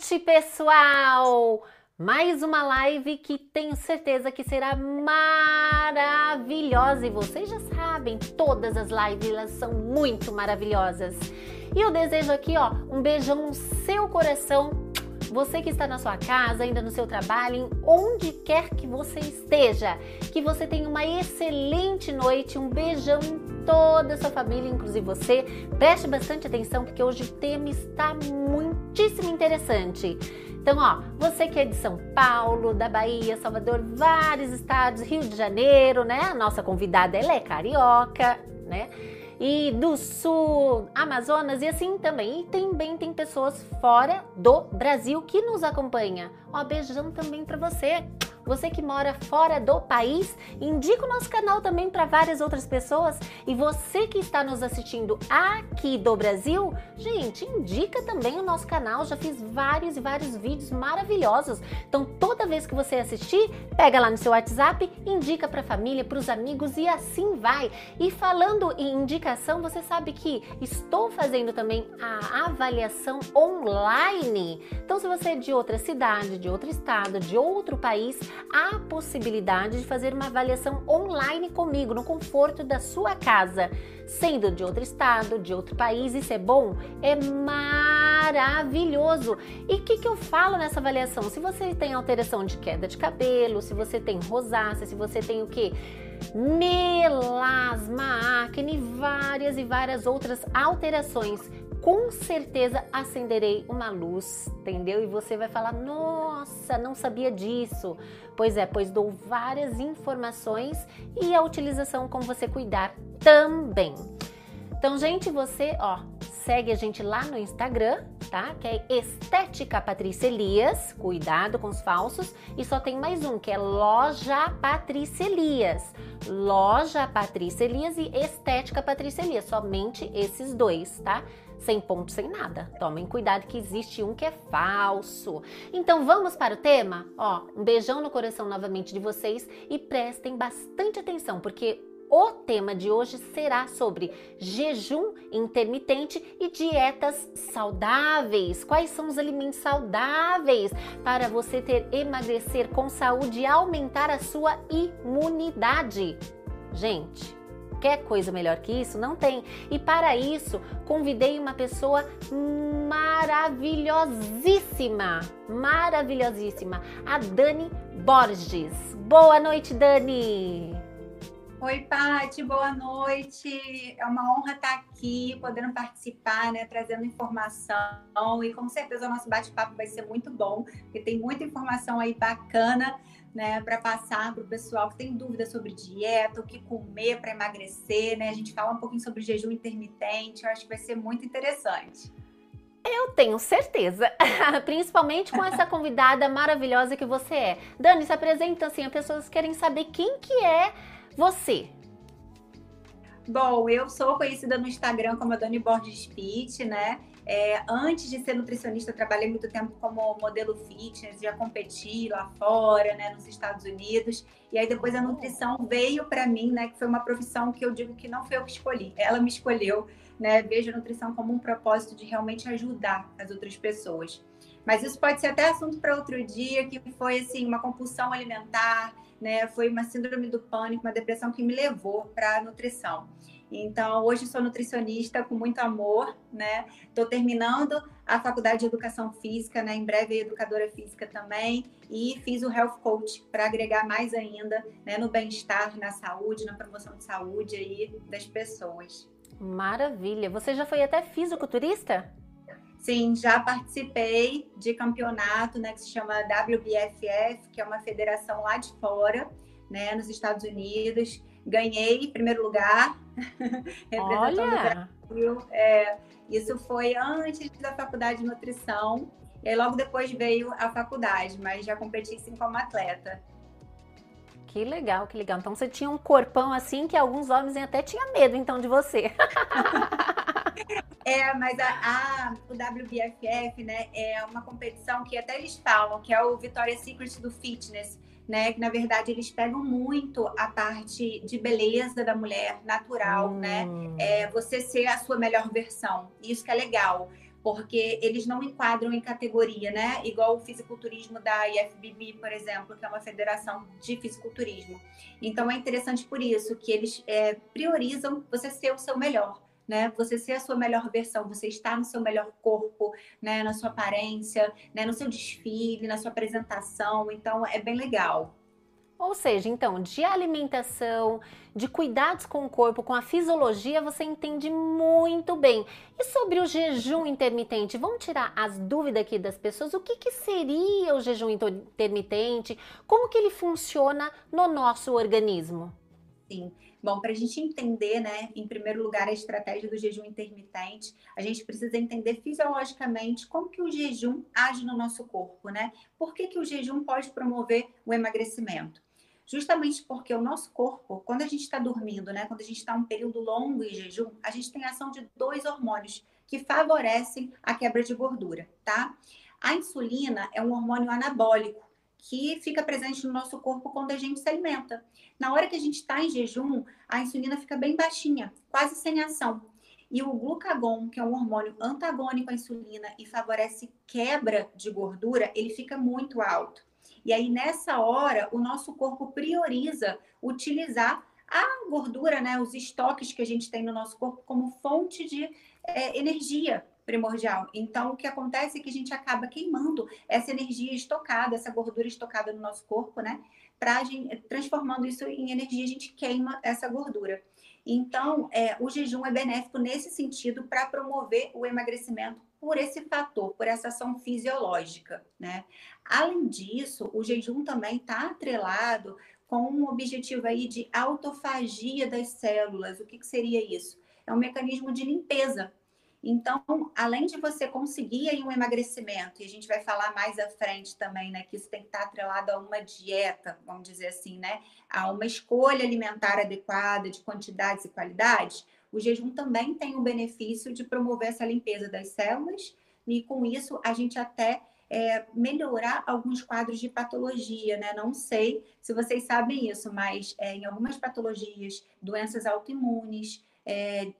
noite, pessoal! Mais uma live que tenho certeza que será maravilhosa e vocês já sabem, todas as lives elas são muito maravilhosas. E eu desejo aqui, ó, um beijão no seu coração. Você que está na sua casa, ainda no seu trabalho, onde quer que você esteja, que você tenha uma excelente noite, um beijão em toda a sua família, inclusive você. Preste bastante atenção porque hoje o tema está muitíssimo interessante. Então, ó, você que é de São Paulo, da Bahia, Salvador, vários estados, Rio de Janeiro, né? A nossa convidada ela é carioca, né? E do sul, Amazonas e assim também. E também tem pessoas fora do Brasil que nos acompanha. Ó, beijão também para você. Você que mora fora do país, indica o nosso canal também para várias outras pessoas. E você que está nos assistindo aqui do Brasil, gente, indica também o nosso canal. Já fiz vários e vários vídeos maravilhosos. Então, toda vez que você assistir, pega lá no seu WhatsApp, indica para a família, para os amigos e assim vai. E falando em indicação, você sabe que estou fazendo também a avaliação online. Então, se você é de outra cidade, de outro estado, de outro país, a possibilidade de fazer uma avaliação online comigo no conforto da sua casa, sendo de outro estado, de outro país. Isso é bom? É maravilhoso! E o que, que eu falo nessa avaliação? Se você tem alteração de queda de cabelo, se você tem rosácea, se você tem o que? Melasma, acne, várias e várias outras alterações com certeza acenderei uma luz, entendeu? E você vai falar: "Nossa, não sabia disso". Pois é, pois dou várias informações e a utilização como você cuidar também. Então, gente, você, ó, segue a gente lá no Instagram, tá? Que é Estética Patrícia Elias, cuidado com os falsos. E só tem mais um, que é Loja Patrícia Elias. Loja Patrícia Elias e Estética Patrícia Elias, somente esses dois, tá? sem ponto, sem nada. Tomem cuidado que existe um que é falso. Então vamos para o tema? Ó, um beijão no coração novamente de vocês e prestem bastante atenção, porque o tema de hoje será sobre jejum intermitente e dietas saudáveis. Quais são os alimentos saudáveis para você ter emagrecer com saúde e aumentar a sua imunidade? Gente, Quer coisa melhor que isso? Não tem. E para isso, convidei uma pessoa maravilhosíssima, maravilhosíssima, a Dani Borges. Boa noite, Dani! Oi, Pati, boa noite. É uma honra estar aqui, podendo participar, né, trazendo informação. E com certeza o nosso bate-papo vai ser muito bom, porque tem muita informação aí bacana né, para passar para o pessoal que tem dúvida sobre dieta, o que comer para emagrecer, né? A gente fala um pouquinho sobre jejum intermitente, eu acho que vai ser muito interessante. Eu tenho certeza, principalmente com essa convidada maravilhosa que você é. Dani, se apresenta assim, as pessoas querem saber quem que é você. Bom, eu sou conhecida no Instagram como a Dani Borges Fit, né? É, antes de ser nutricionista, trabalhei muito tempo como modelo fitness, já competi lá fora, né, nos Estados Unidos. E aí depois a nutrição veio para mim, né, que foi uma profissão que eu digo que não foi eu que escolhi, ela me escolheu, né? Vejo a nutrição como um propósito de realmente ajudar as outras pessoas. Mas isso pode ser até assunto para outro dia, que foi assim uma compulsão alimentar, né? Foi uma síndrome do pânico, uma depressão que me levou para a nutrição. Então, hoje sou nutricionista com muito amor, né? Estou terminando a faculdade de educação física, né? Em breve educadora física também e fiz o health coach para agregar mais ainda, né? No bem-estar, na saúde, na promoção de saúde aí das pessoas. Maravilha! Você já foi até fisiculturista? Sim, já participei de campeonato, né? Que se chama WBFF, que é uma federação lá de fora, né? Nos Estados Unidos ganhei primeiro lugar, representando Olha. o Brasil. É, isso foi antes da faculdade de nutrição. E aí logo depois veio a faculdade, mas já competi sim como atleta. Que legal, que legal. Então você tinha um corpão assim que alguns homens até tinham medo então de você. é, mas a, a, o WBFF, né, é uma competição que até eles falam que é o Victoria's Secret do fitness né? Que na verdade eles pegam muito a parte de beleza da mulher natural, né? hum. né? É, você ser a sua melhor versão. Isso que é legal. porque eles não enquadram em categoria, né? Igual o fisiculturismo da IFBB, por exemplo, que é uma federação de fisiculturismo. Então é interessante por isso que eles é, priorizam você ser o seu melhor. Né? Você ser a sua melhor versão, você estar no seu melhor corpo, né? Na sua aparência, né? No seu desfile, na sua apresentação. Então, é bem legal. Ou seja, então, de alimentação, de cuidados com o corpo, com a fisiologia, você entende muito bem. E sobre o jejum intermitente, vamos tirar as dúvidas aqui das pessoas. O que, que seria o jejum intermitente? Como que ele funciona no nosso organismo? Sim. Bom, para a gente entender, né, em primeiro lugar, a estratégia do jejum intermitente, a gente precisa entender fisiologicamente como que o jejum age no nosso corpo, né? Por que, que o jejum pode promover o emagrecimento? justamente porque o nosso corpo, quando a gente está dormindo, né, quando a gente está um período longo em jejum, a gente tem ação de dois hormônios que favorecem a quebra de gordura, tá? A insulina é um hormônio anabólico que fica presente no nosso corpo quando a gente se alimenta. Na hora que a gente está em jejum, a insulina fica bem baixinha, quase sem ação. E o glucagon, que é um hormônio antagônico à insulina e favorece quebra de gordura, ele fica muito alto. E aí, nessa hora, o nosso corpo prioriza utilizar a gordura, né, os estoques que a gente tem no nosso corpo como fonte de é, energia primordial. Então, o que acontece é que a gente acaba queimando essa energia estocada, essa gordura estocada no nosso corpo, né? Pra transformando isso em energia, a gente queima essa gordura. Então, é, o jejum é benéfico nesse sentido para promover o emagrecimento por esse fator, por essa ação fisiológica, né? Além disso, o jejum também está atrelado com um objetivo aí de autofagia das células. O que, que seria isso? É um mecanismo de limpeza. Então, além de você conseguir aí um emagrecimento, e a gente vai falar mais à frente também, né, que isso tem que estar atrelado a uma dieta, vamos dizer assim, né, a uma escolha alimentar adequada de quantidades e qualidades, o jejum também tem o benefício de promover essa limpeza das células e com isso a gente até é, melhorar alguns quadros de patologia, né? Não sei se vocês sabem isso, mas é, em algumas patologias, doenças autoimunes, é,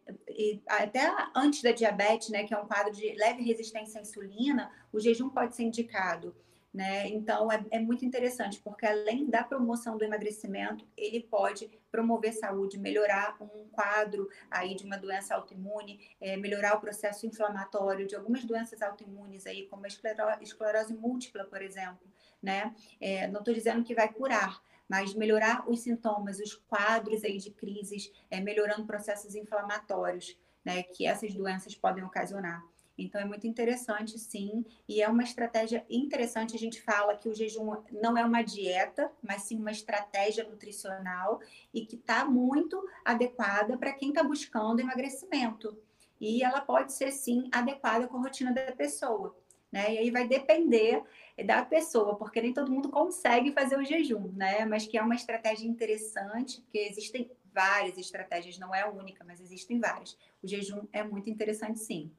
até antes da diabetes, né, que é um quadro de leve resistência à insulina, o jejum pode ser indicado. Né? Então, é, é, muito interessante, porque além da promoção do emagrecimento, ele pode promover saúde, melhorar um quadro aí de uma doença autoimune, é, melhorar o processo inflamatório de algumas doenças autoimunes aí, como a esclerose, esclerose múltipla, por exemplo, né? É, não estou dizendo que vai curar, mas melhorar os sintomas, os quadros aí de crises, é, melhorando processos inflamatórios, né? Que essas doenças podem ocasionar. Então é muito interessante, sim, e é uma estratégia interessante. A gente fala que o jejum não é uma dieta, mas sim uma estratégia nutricional e que está muito adequada para quem está buscando emagrecimento. E ela pode ser, sim, adequada com a rotina da pessoa. Né? E aí vai depender da pessoa, porque nem todo mundo consegue fazer o jejum, né? Mas que é uma estratégia interessante, porque existem várias estratégias, não é a única, mas existem várias. O jejum é muito interessante, sim.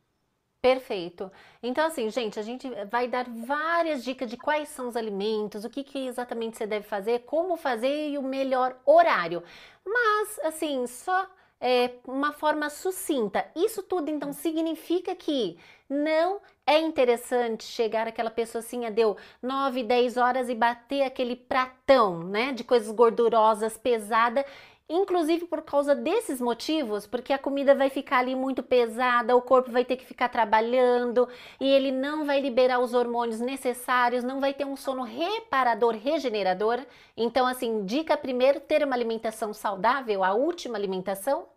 Perfeito. Então, assim, gente, a gente vai dar várias dicas de quais são os alimentos, o que, que exatamente você deve fazer, como fazer e o melhor horário. Mas, assim, só é, uma forma sucinta. Isso tudo, então, significa que não é interessante chegar aquela pessoa assim, deu 9, 10 horas e bater aquele pratão, né, de coisas gordurosas, pesada inclusive por causa desses motivos, porque a comida vai ficar ali muito pesada, o corpo vai ter que ficar trabalhando e ele não vai liberar os hormônios necessários, não vai ter um sono reparador, regenerador. Então, assim, dica primeiro, ter uma alimentação saudável, a última alimentação.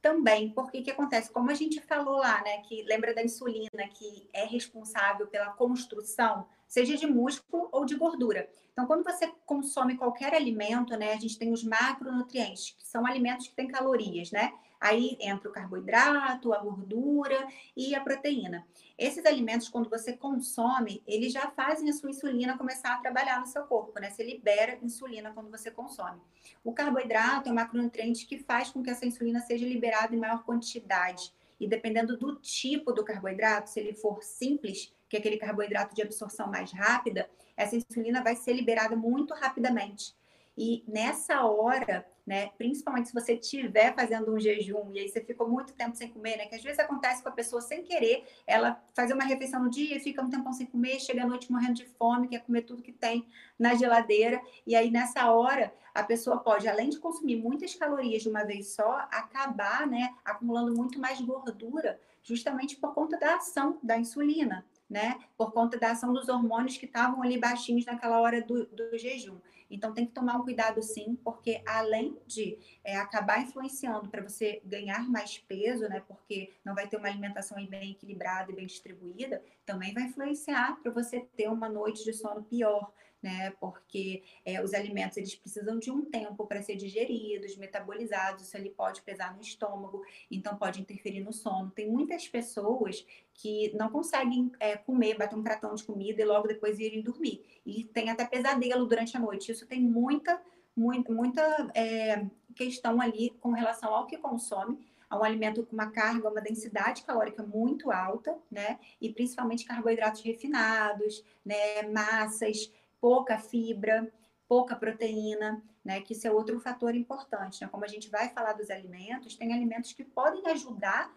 Também, porque o que acontece? Como a gente falou lá, né, que lembra da insulina, que é responsável pela construção seja de músculo ou de gordura. Então, quando você consome qualquer alimento, né, a gente tem os macronutrientes, que são alimentos que têm calorias, né? Aí entra o carboidrato, a gordura e a proteína. Esses alimentos, quando você consome, eles já fazem a sua insulina começar a trabalhar no seu corpo, né? Você libera insulina quando você consome. O carboidrato é um macronutriente que faz com que essa insulina seja liberada em maior quantidade. E dependendo do tipo do carboidrato, se ele for simples, que é aquele carboidrato de absorção mais rápida, essa insulina vai ser liberada muito rapidamente. E nessa hora, né, principalmente se você estiver fazendo um jejum e aí você ficou muito tempo sem comer, né, que às vezes acontece com a pessoa sem querer, ela fazer uma refeição no dia fica um tempão sem comer, chega à noite morrendo de fome, quer comer tudo que tem na geladeira, e aí nessa hora a pessoa pode, além de consumir muitas calorias de uma vez só, acabar, né, acumulando muito mais gordura, justamente por conta da ação da insulina né? Por conta da ação dos hormônios que estavam ali baixinhos naquela hora do, do jejum. Então tem que tomar um cuidado sim, porque além de é, acabar influenciando para você ganhar mais peso, né? Porque não vai ter uma alimentação bem equilibrada e bem distribuída, também vai influenciar para você ter uma noite de sono pior, né? Porque é, os alimentos eles precisam de um tempo para ser digeridos, metabolizados, isso ali pode pesar no estômago, então pode interferir no sono. Tem muitas pessoas que não conseguem é, comer, bater um pratão de comida e logo depois irem dormir. E tem até pesadelo durante a noite. Isso tem muita, muita, é, questão ali com relação ao que consome a um alimento com uma carga, uma densidade calórica muito alta, né? E principalmente carboidratos refinados, né? Massas, pouca fibra, pouca proteína, né? Que isso é outro fator importante, né? Como a gente vai falar dos alimentos, tem alimentos que podem ajudar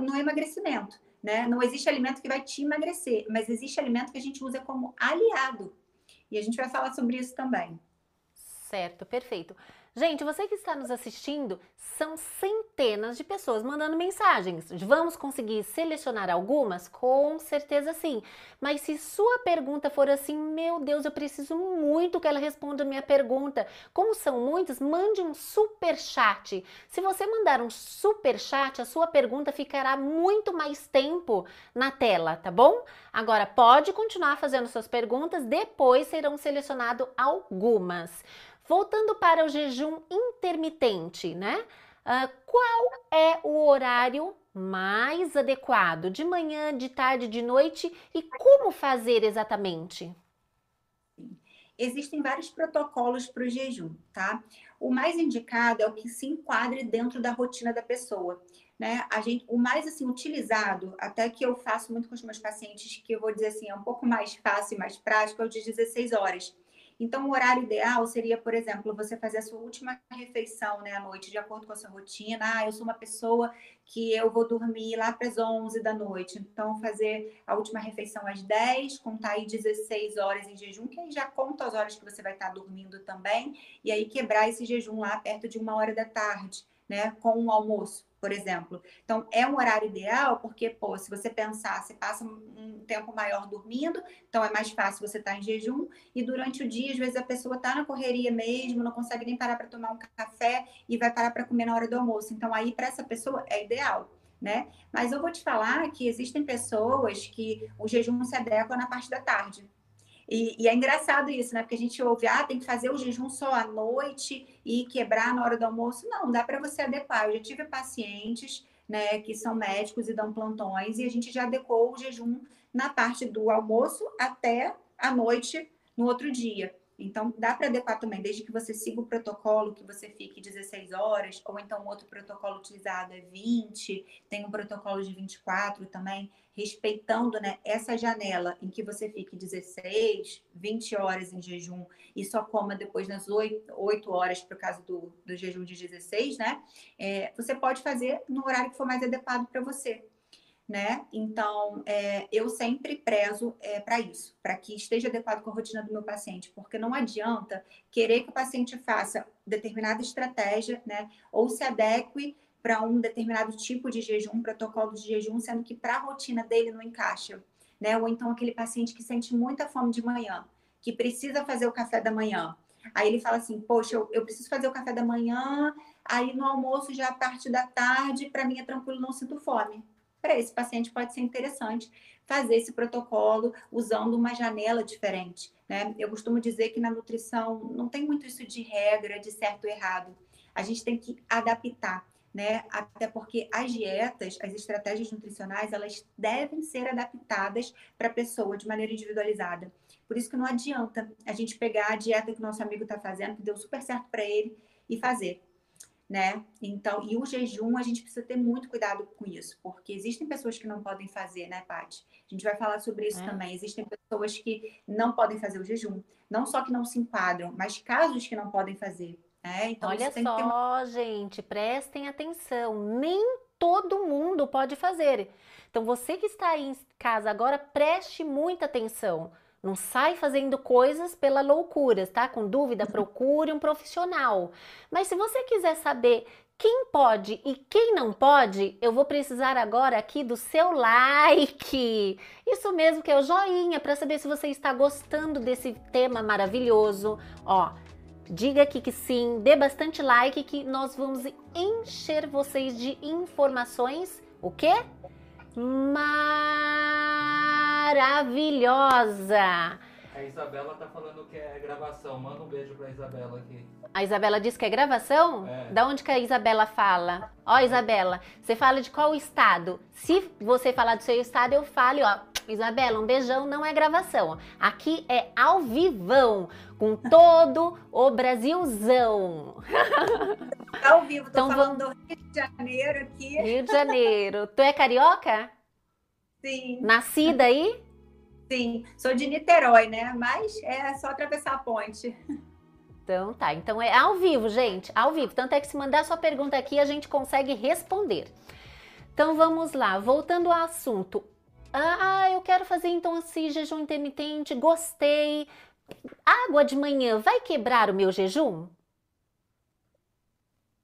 no emagrecimento, né? Não existe alimento que vai te emagrecer, mas existe alimento que a gente usa como aliado. E a gente vai falar sobre isso também. Certo, perfeito. Gente, você que está nos assistindo, são centenas de pessoas mandando mensagens. Vamos conseguir selecionar algumas? Com certeza sim. Mas se sua pergunta for assim, meu Deus, eu preciso muito que ela responda a minha pergunta. Como são muitas, mande um super chat. Se você mandar um super chat, a sua pergunta ficará muito mais tempo na tela, tá bom? Agora pode continuar fazendo suas perguntas, depois serão selecionadas algumas. Voltando para o jejum intermitente, né? Uh, qual é o horário mais adequado? De manhã, de tarde, de noite? E como fazer exatamente? Existem vários protocolos para o jejum, tá? O mais indicado é o que se enquadre dentro da rotina da pessoa. Né? A gente, o mais assim utilizado, até que eu faço muito com os meus pacientes, que eu vou dizer assim, é um pouco mais fácil, mais prático, é o de 16 horas. Então, o horário ideal seria, por exemplo, você fazer a sua última refeição né, à noite, de acordo com a sua rotina. Ah, eu sou uma pessoa que eu vou dormir lá para as 11 da noite. Então, fazer a última refeição às 10, contar aí 16 horas em jejum, que aí já conta as horas que você vai estar dormindo também. E aí quebrar esse jejum lá perto de uma hora da tarde, né, com o almoço por exemplo. Então, é um horário ideal porque, pô, se você pensar, você passa um tempo maior dormindo, então é mais fácil você estar tá em jejum, e durante o dia, às vezes, a pessoa está na correria mesmo, não consegue nem parar para tomar um café e vai parar para comer na hora do almoço. Então, aí, para essa pessoa, é ideal. Né? Mas eu vou te falar que existem pessoas que o jejum se adequa na parte da tarde. E, e, é engraçado isso, né? Porque a gente ouve, ah, tem que fazer o jejum só à noite e quebrar na hora do almoço. Não, dá para você adequar. Eu já tive pacientes, né, que são médicos e dão plantões, e a gente já adequou o jejum na parte do almoço até a noite no outro dia. Então, dá para adequar também, desde que você siga o protocolo, que você fique 16 horas, ou então outro protocolo utilizado é 20, tem um protocolo de 24 também, respeitando né, essa janela em que você fique 16, 20 horas em jejum e só coma depois nas 8, 8 horas, por causa do, do jejum de 16, né? É, você pode fazer no horário que for mais adequado para você né? Então, é, eu sempre prezo é, para isso, para que esteja adequado com a rotina do meu paciente, porque não adianta querer que o paciente faça determinada estratégia, né? Ou se adeque para um determinado tipo de jejum, protocolo de jejum, sendo que para a rotina dele não encaixa, né? Ou então aquele paciente que sente muita fome de manhã, que precisa fazer o café da manhã. Aí ele fala assim: Poxa, eu, eu preciso fazer o café da manhã, aí no almoço, já a parte da tarde, para mim é tranquilo, não sinto fome para esse paciente pode ser interessante fazer esse protocolo usando uma janela diferente. Né? Eu costumo dizer que na nutrição não tem muito isso de regra, de certo ou errado. A gente tem que adaptar. Né? Até porque as dietas, as estratégias nutricionais, elas devem ser adaptadas para a pessoa de maneira individualizada. Por isso que não adianta a gente pegar a dieta que o nosso amigo está fazendo, que deu super certo para ele, e fazer. Né? Então, e o jejum, a gente precisa ter muito cuidado com isso, porque existem pessoas que não podem fazer, né, Paty? A gente vai falar sobre isso é. também. Existem pessoas que não podem fazer o jejum. Não só que não se enquadram, mas casos que não podem fazer. Né? Então, Olha só, uma... gente, prestem atenção. Nem todo mundo pode fazer. Então, você que está aí em casa agora, preste muita atenção. Não sai fazendo coisas pela loucura, tá? Com dúvida, procure um profissional. Mas se você quiser saber quem pode e quem não pode, eu vou precisar agora aqui do seu like. Isso mesmo que é o joinha para saber se você está gostando desse tema maravilhoso. Ó, diga aqui que sim, dê bastante like que nós vamos encher vocês de informações. O quê? Maravilhosa! A Isabela tá falando que é gravação. Manda um beijo pra Isabela aqui. A Isabela disse que é gravação? É. Da onde que a Isabela fala? Ó, Isabela, você fala de qual estado? Se você falar do seu estado, eu falo, ó, Isabela, um beijão não é gravação. Aqui é ao vivão, com todo o Brasilzão. Tá ao vivo, tô então, falando vamos... do Rio de Janeiro aqui. Rio de Janeiro. Tu é carioca? Sim. Nascida aí? Sim, sou de Niterói, né? Mas é só atravessar a ponte. Então tá, então é ao vivo, gente, ao vivo. Tanto é que se mandar sua pergunta aqui, a gente consegue responder. Então vamos lá, voltando ao assunto. Ah, eu quero fazer então esse jejum intermitente, gostei. Água de manhã vai quebrar o meu jejum?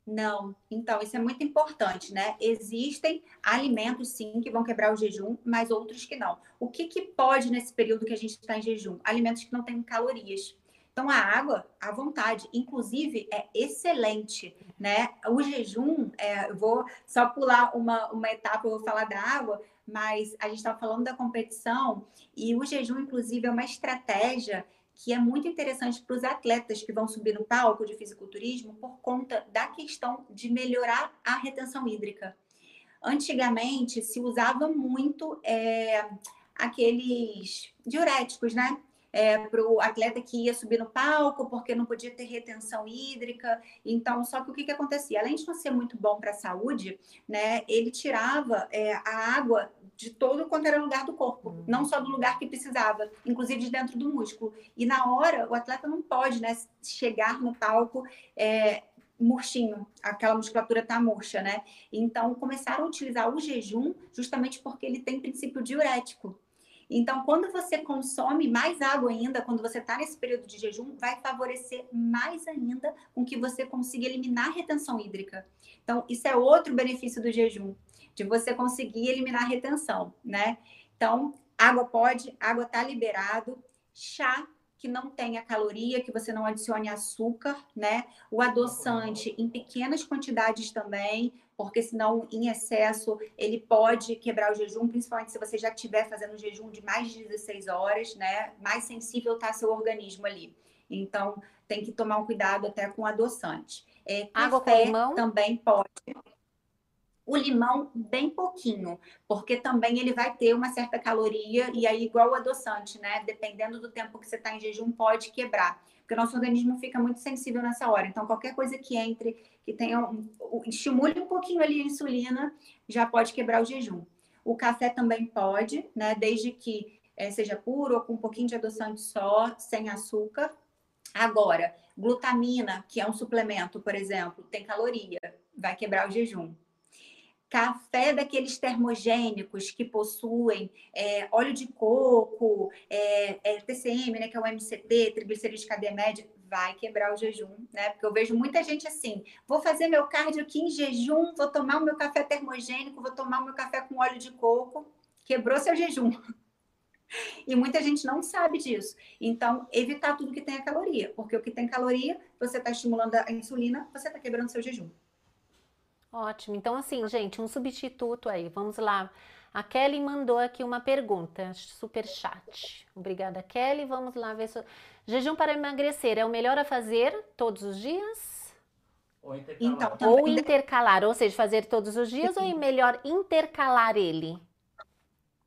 Não, então isso é muito importante, né? Existem alimentos sim que vão quebrar o jejum, mas outros que não. O que, que pode nesse período que a gente está em jejum? Alimentos que não têm calorias. Então a água, à vontade, inclusive é excelente, né? O jejum, é, eu vou só pular uma, uma etapa, eu vou falar da água, mas a gente estava falando da competição e o jejum, inclusive, é uma estratégia que é muito interessante para os atletas que vão subir no palco de fisiculturismo por conta da questão de melhorar a retenção hídrica. Antigamente se usava muito é, aqueles diuréticos, né? É, para o atleta que ia subir no palco porque não podia ter retenção hídrica. Então, só que o que, que acontecia? Além de não ser muito bom para a saúde, né, ele tirava é, a água de todo quanto era lugar do corpo, uhum. não só do lugar que precisava, inclusive de dentro do músculo. E na hora, o atleta não pode né, chegar no palco é, murchinho, aquela musculatura está murcha, né? Então, começaram a utilizar o jejum justamente porque ele tem princípio diurético. Então, quando você consome mais água ainda, quando você está nesse período de jejum, vai favorecer mais ainda com que você consiga eliminar a retenção hídrica. Então, isso é outro benefício do jejum de você conseguir eliminar a retenção, né? Então, água pode, água tá liberado, chá que não tenha caloria, que você não adicione açúcar, né? O adoçante em pequenas quantidades também, porque senão em excesso ele pode quebrar o jejum, principalmente se você já estiver fazendo um jejum de mais de 16 horas, né? Mais sensível tá seu organismo ali. Então, tem que tomar um cuidado até com adoçante. É, Água com limão? também pode o limão bem pouquinho, porque também ele vai ter uma certa caloria e aí igual o adoçante, né? Dependendo do tempo que você está em jejum, pode quebrar, porque o nosso organismo fica muito sensível nessa hora. Então, qualquer coisa que entre, que tenha estimule um pouquinho ali a insulina, já pode quebrar o jejum. O café também pode, né? Desde que é, seja puro ou com um pouquinho de adoçante só, sem açúcar. Agora, glutamina, que é um suplemento, por exemplo, tem caloria, vai quebrar o jejum café daqueles termogênicos que possuem é, óleo de coco, é, é, TCM, né, que é o MCT, triglicerídeos de cadeia média, vai quebrar o jejum, né? Porque eu vejo muita gente assim, vou fazer meu cardio aqui em jejum, vou tomar o meu café termogênico, vou tomar o meu café com óleo de coco, quebrou seu jejum. E muita gente não sabe disso. Então, evitar tudo que tenha caloria, porque o que tem caloria, você está estimulando a insulina, você está quebrando seu jejum. Ótimo. Então, assim, gente, um substituto aí. Vamos lá. A Kelly mandou aqui uma pergunta, super chat. Obrigada, Kelly. Vamos lá ver se. Jejum para emagrecer é o melhor a fazer todos os dias? Ou intercalar. Então, ou, intercalar, ou seja, fazer todos os dias ou é melhor intercalar ele?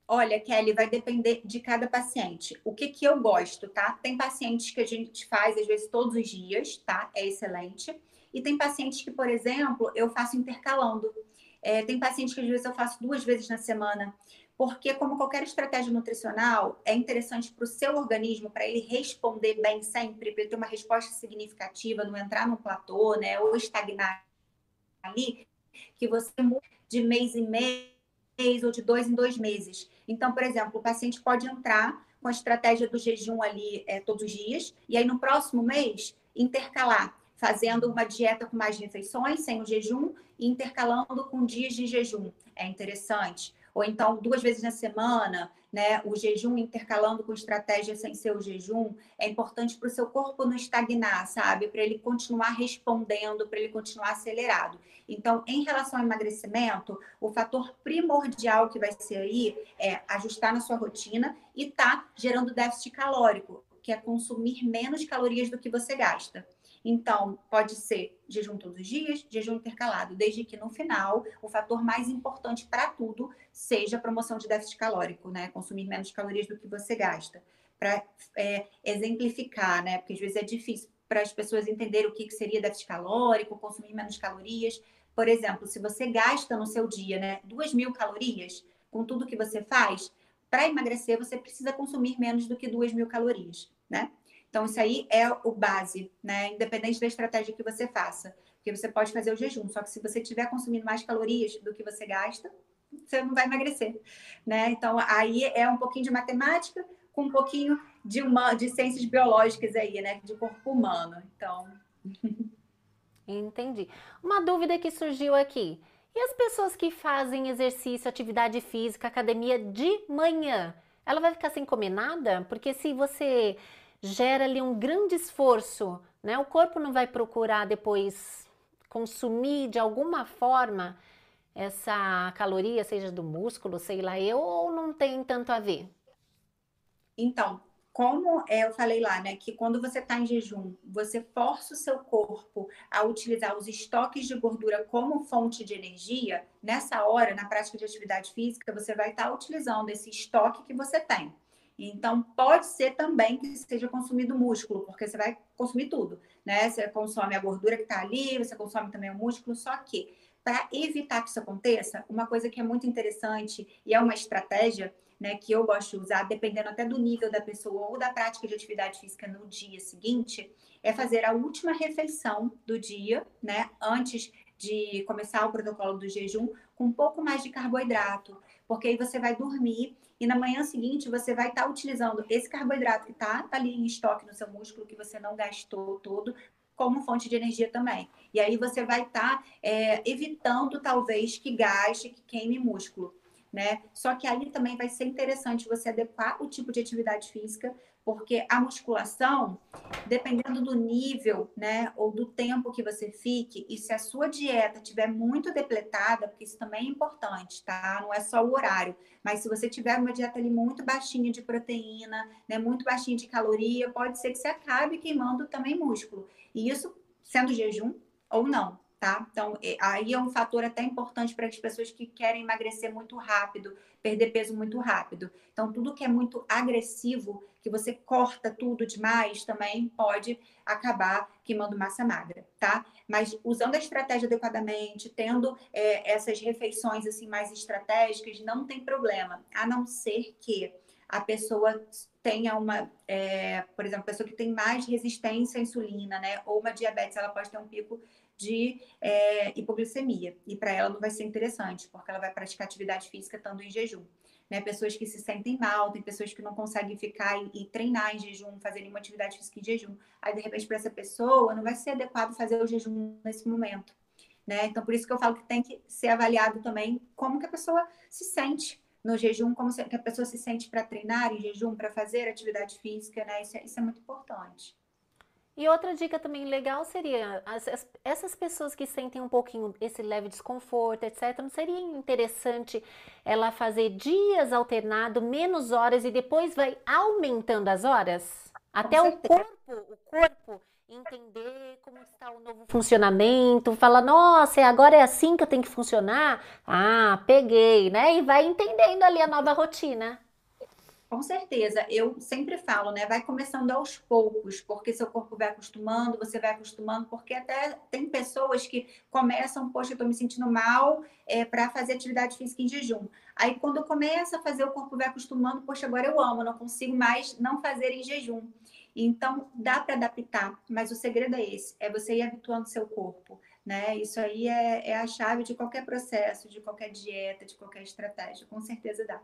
Olha, Kelly, vai depender de cada paciente. O que que eu gosto, tá? Tem pacientes que a gente faz, às vezes, todos os dias, tá? É excelente. E tem pacientes que, por exemplo, eu faço intercalando. É, tem pacientes que, às vezes, eu faço duas vezes na semana. Porque, como qualquer estratégia nutricional, é interessante para o seu organismo, para ele responder bem sempre, para ele ter uma resposta significativa, não entrar no platô, né? Ou estagnar ali, que você mude de mês em mês ou de dois em dois meses. Então, por exemplo, o paciente pode entrar com a estratégia do jejum ali é, todos os dias, e aí no próximo mês intercalar, fazendo uma dieta com mais refeições, sem o jejum, e intercalando com dias de jejum. É interessante ou então duas vezes na semana, né? O jejum intercalando com estratégia sem ser o jejum, é importante para o seu corpo não estagnar, sabe? Para ele continuar respondendo, para ele continuar acelerado. Então, em relação ao emagrecimento, o fator primordial que vai ser aí é ajustar na sua rotina e tá gerando déficit calórico, que é consumir menos calorias do que você gasta. Então, pode ser jejum todos os dias, jejum intercalado, desde que no final o fator mais importante para tudo seja a promoção de déficit calórico, né? Consumir menos calorias do que você gasta. Para é, exemplificar, né? Porque às vezes é difícil para as pessoas entenderem o que, que seria déficit calórico, consumir menos calorias. Por exemplo, se você gasta no seu dia, né, duas mil calorias com tudo que você faz, para emagrecer você precisa consumir menos do que duas mil calorias, né? Então, isso aí é o base, né? Independente da estratégia que você faça. Porque você pode fazer o jejum, só que se você estiver consumindo mais calorias do que você gasta, você não vai emagrecer, né? Então, aí é um pouquinho de matemática com um pouquinho de, uma, de ciências biológicas aí, né? De corpo humano. Então. Entendi. Uma dúvida que surgiu aqui. E as pessoas que fazem exercício, atividade física, academia de manhã, ela vai ficar sem comer nada? Porque se você gera ali um grande esforço, né? O corpo não vai procurar depois consumir de alguma forma essa caloria, seja do músculo, sei lá eu, ou não tem tanto a ver? Então, como eu falei lá, né, que quando você está em jejum, você força o seu corpo a utilizar os estoques de gordura como fonte de energia, nessa hora, na prática de atividade física, você vai estar tá utilizando esse estoque que você tem. Então, pode ser também que seja consumido músculo, porque você vai consumir tudo, né? Você consome a gordura que está ali, você consome também o músculo, só que para evitar que isso aconteça, uma coisa que é muito interessante e é uma estratégia né, que eu gosto de usar, dependendo até do nível da pessoa ou da prática de atividade física no dia seguinte, é fazer a última refeição do dia, né, antes de começar o protocolo do jejum, com um pouco mais de carboidrato, porque aí você vai dormir e na manhã seguinte você vai estar tá utilizando esse carboidrato que está tá ali em estoque no seu músculo, que você não gastou todo, como fonte de energia também. E aí você vai estar tá, é, evitando, talvez, que gaste, que queime músculo. Né? Só que aí também vai ser interessante você adequar o tipo de atividade física porque a musculação, dependendo do nível, né, ou do tempo que você fique, e se a sua dieta tiver muito depletada, porque isso também é importante, tá? Não é só o horário, mas se você tiver uma dieta ali muito baixinha de proteína, né, muito baixinha de caloria, pode ser que você acabe queimando também músculo. E isso sendo jejum ou não, tá? Então, aí é um fator até importante para as pessoas que querem emagrecer muito rápido, perder peso muito rápido. Então, tudo que é muito agressivo, que você corta tudo demais, também pode acabar queimando massa magra, tá? Mas usando a estratégia adequadamente, tendo é, essas refeições assim mais estratégicas, não tem problema, a não ser que a pessoa tenha uma, é, por exemplo, pessoa que tem mais resistência à insulina, né? Ou uma diabetes, ela pode ter um pico de é, hipoglicemia. E para ela não vai ser interessante, porque ela vai praticar atividade física estando em jejum. Né? Pessoas que se sentem mal, tem pessoas que não conseguem ficar e, e treinar em jejum, fazer nenhuma atividade física em jejum. Aí, de repente, para essa pessoa, não vai ser adequado fazer o jejum nesse momento. Né? Então, por isso que eu falo que tem que ser avaliado também como que a pessoa se sente no jejum, como que a pessoa se sente para treinar em jejum, para fazer atividade física, né? Isso é, isso é muito importante. E outra dica também legal seria as, as, essas pessoas que sentem um pouquinho esse leve desconforto, etc. Não seria interessante ela fazer dias alternado, menos horas e depois vai aumentando as horas? Até o corpo, o corpo entender como está o novo funcionamento, fala, nossa, agora é assim que eu tenho que funcionar? Ah, peguei, né? E vai entendendo ali a nova rotina. Com certeza, eu sempre falo, né? Vai começando aos poucos, porque seu corpo vai acostumando, você vai acostumando, porque até tem pessoas que começam, poxa, eu tô me sentindo mal é, para fazer atividade física em jejum. Aí quando começa a fazer, o corpo vai acostumando, poxa, agora eu amo, não consigo mais não fazer em jejum. Então, dá para adaptar, mas o segredo é esse: é você ir habituando seu corpo. Né? Isso aí é, é a chave de qualquer processo, de qualquer dieta, de qualquer estratégia. Com certeza dá.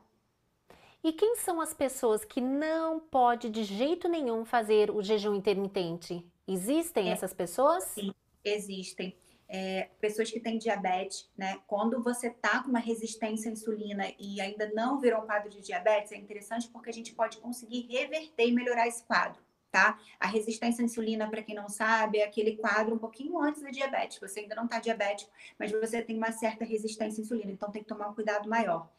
E quem são as pessoas que não pode de jeito nenhum fazer o jejum intermitente? Existem é, essas pessoas? Sim, existem. É, pessoas que têm diabetes, né? Quando você tá com uma resistência à insulina e ainda não virou um quadro de diabetes, é interessante porque a gente pode conseguir reverter e melhorar esse quadro, tá? A resistência à insulina, para quem não sabe, é aquele quadro um pouquinho antes da diabetes. Você ainda não está diabético, mas você tem uma certa resistência à insulina, então tem que tomar um cuidado maior.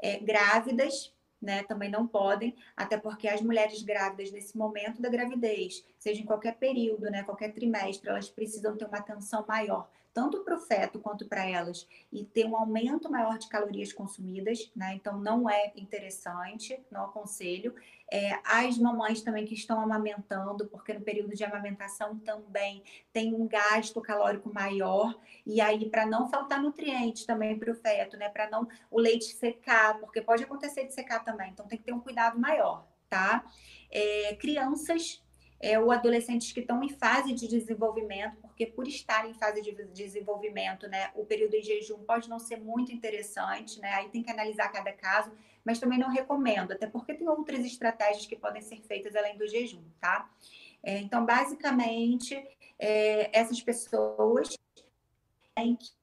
É, grávidas, né, também não podem, até porque as mulheres grávidas nesse momento da gravidez, seja em qualquer período, né, qualquer trimestre, elas precisam ter uma atenção maior tanto para o feto quanto para elas, e ter um aumento maior de calorias consumidas, né? Então não é interessante, não aconselho. É, as mamães também que estão amamentando, porque no período de amamentação também tem um gasto calórico maior, e aí para não faltar nutrientes também para o feto, né? Para não o leite secar, porque pode acontecer de secar também, então tem que ter um cuidado maior, tá? É, crianças é, ou adolescentes que estão em fase de desenvolvimento, porque por estar em fase de desenvolvimento, né, o período em jejum pode não ser muito interessante, né? Aí tem que analisar cada caso, mas também não recomendo, até porque tem outras estratégias que podem ser feitas além do jejum, tá? É, então, basicamente, é, essas pessoas têm que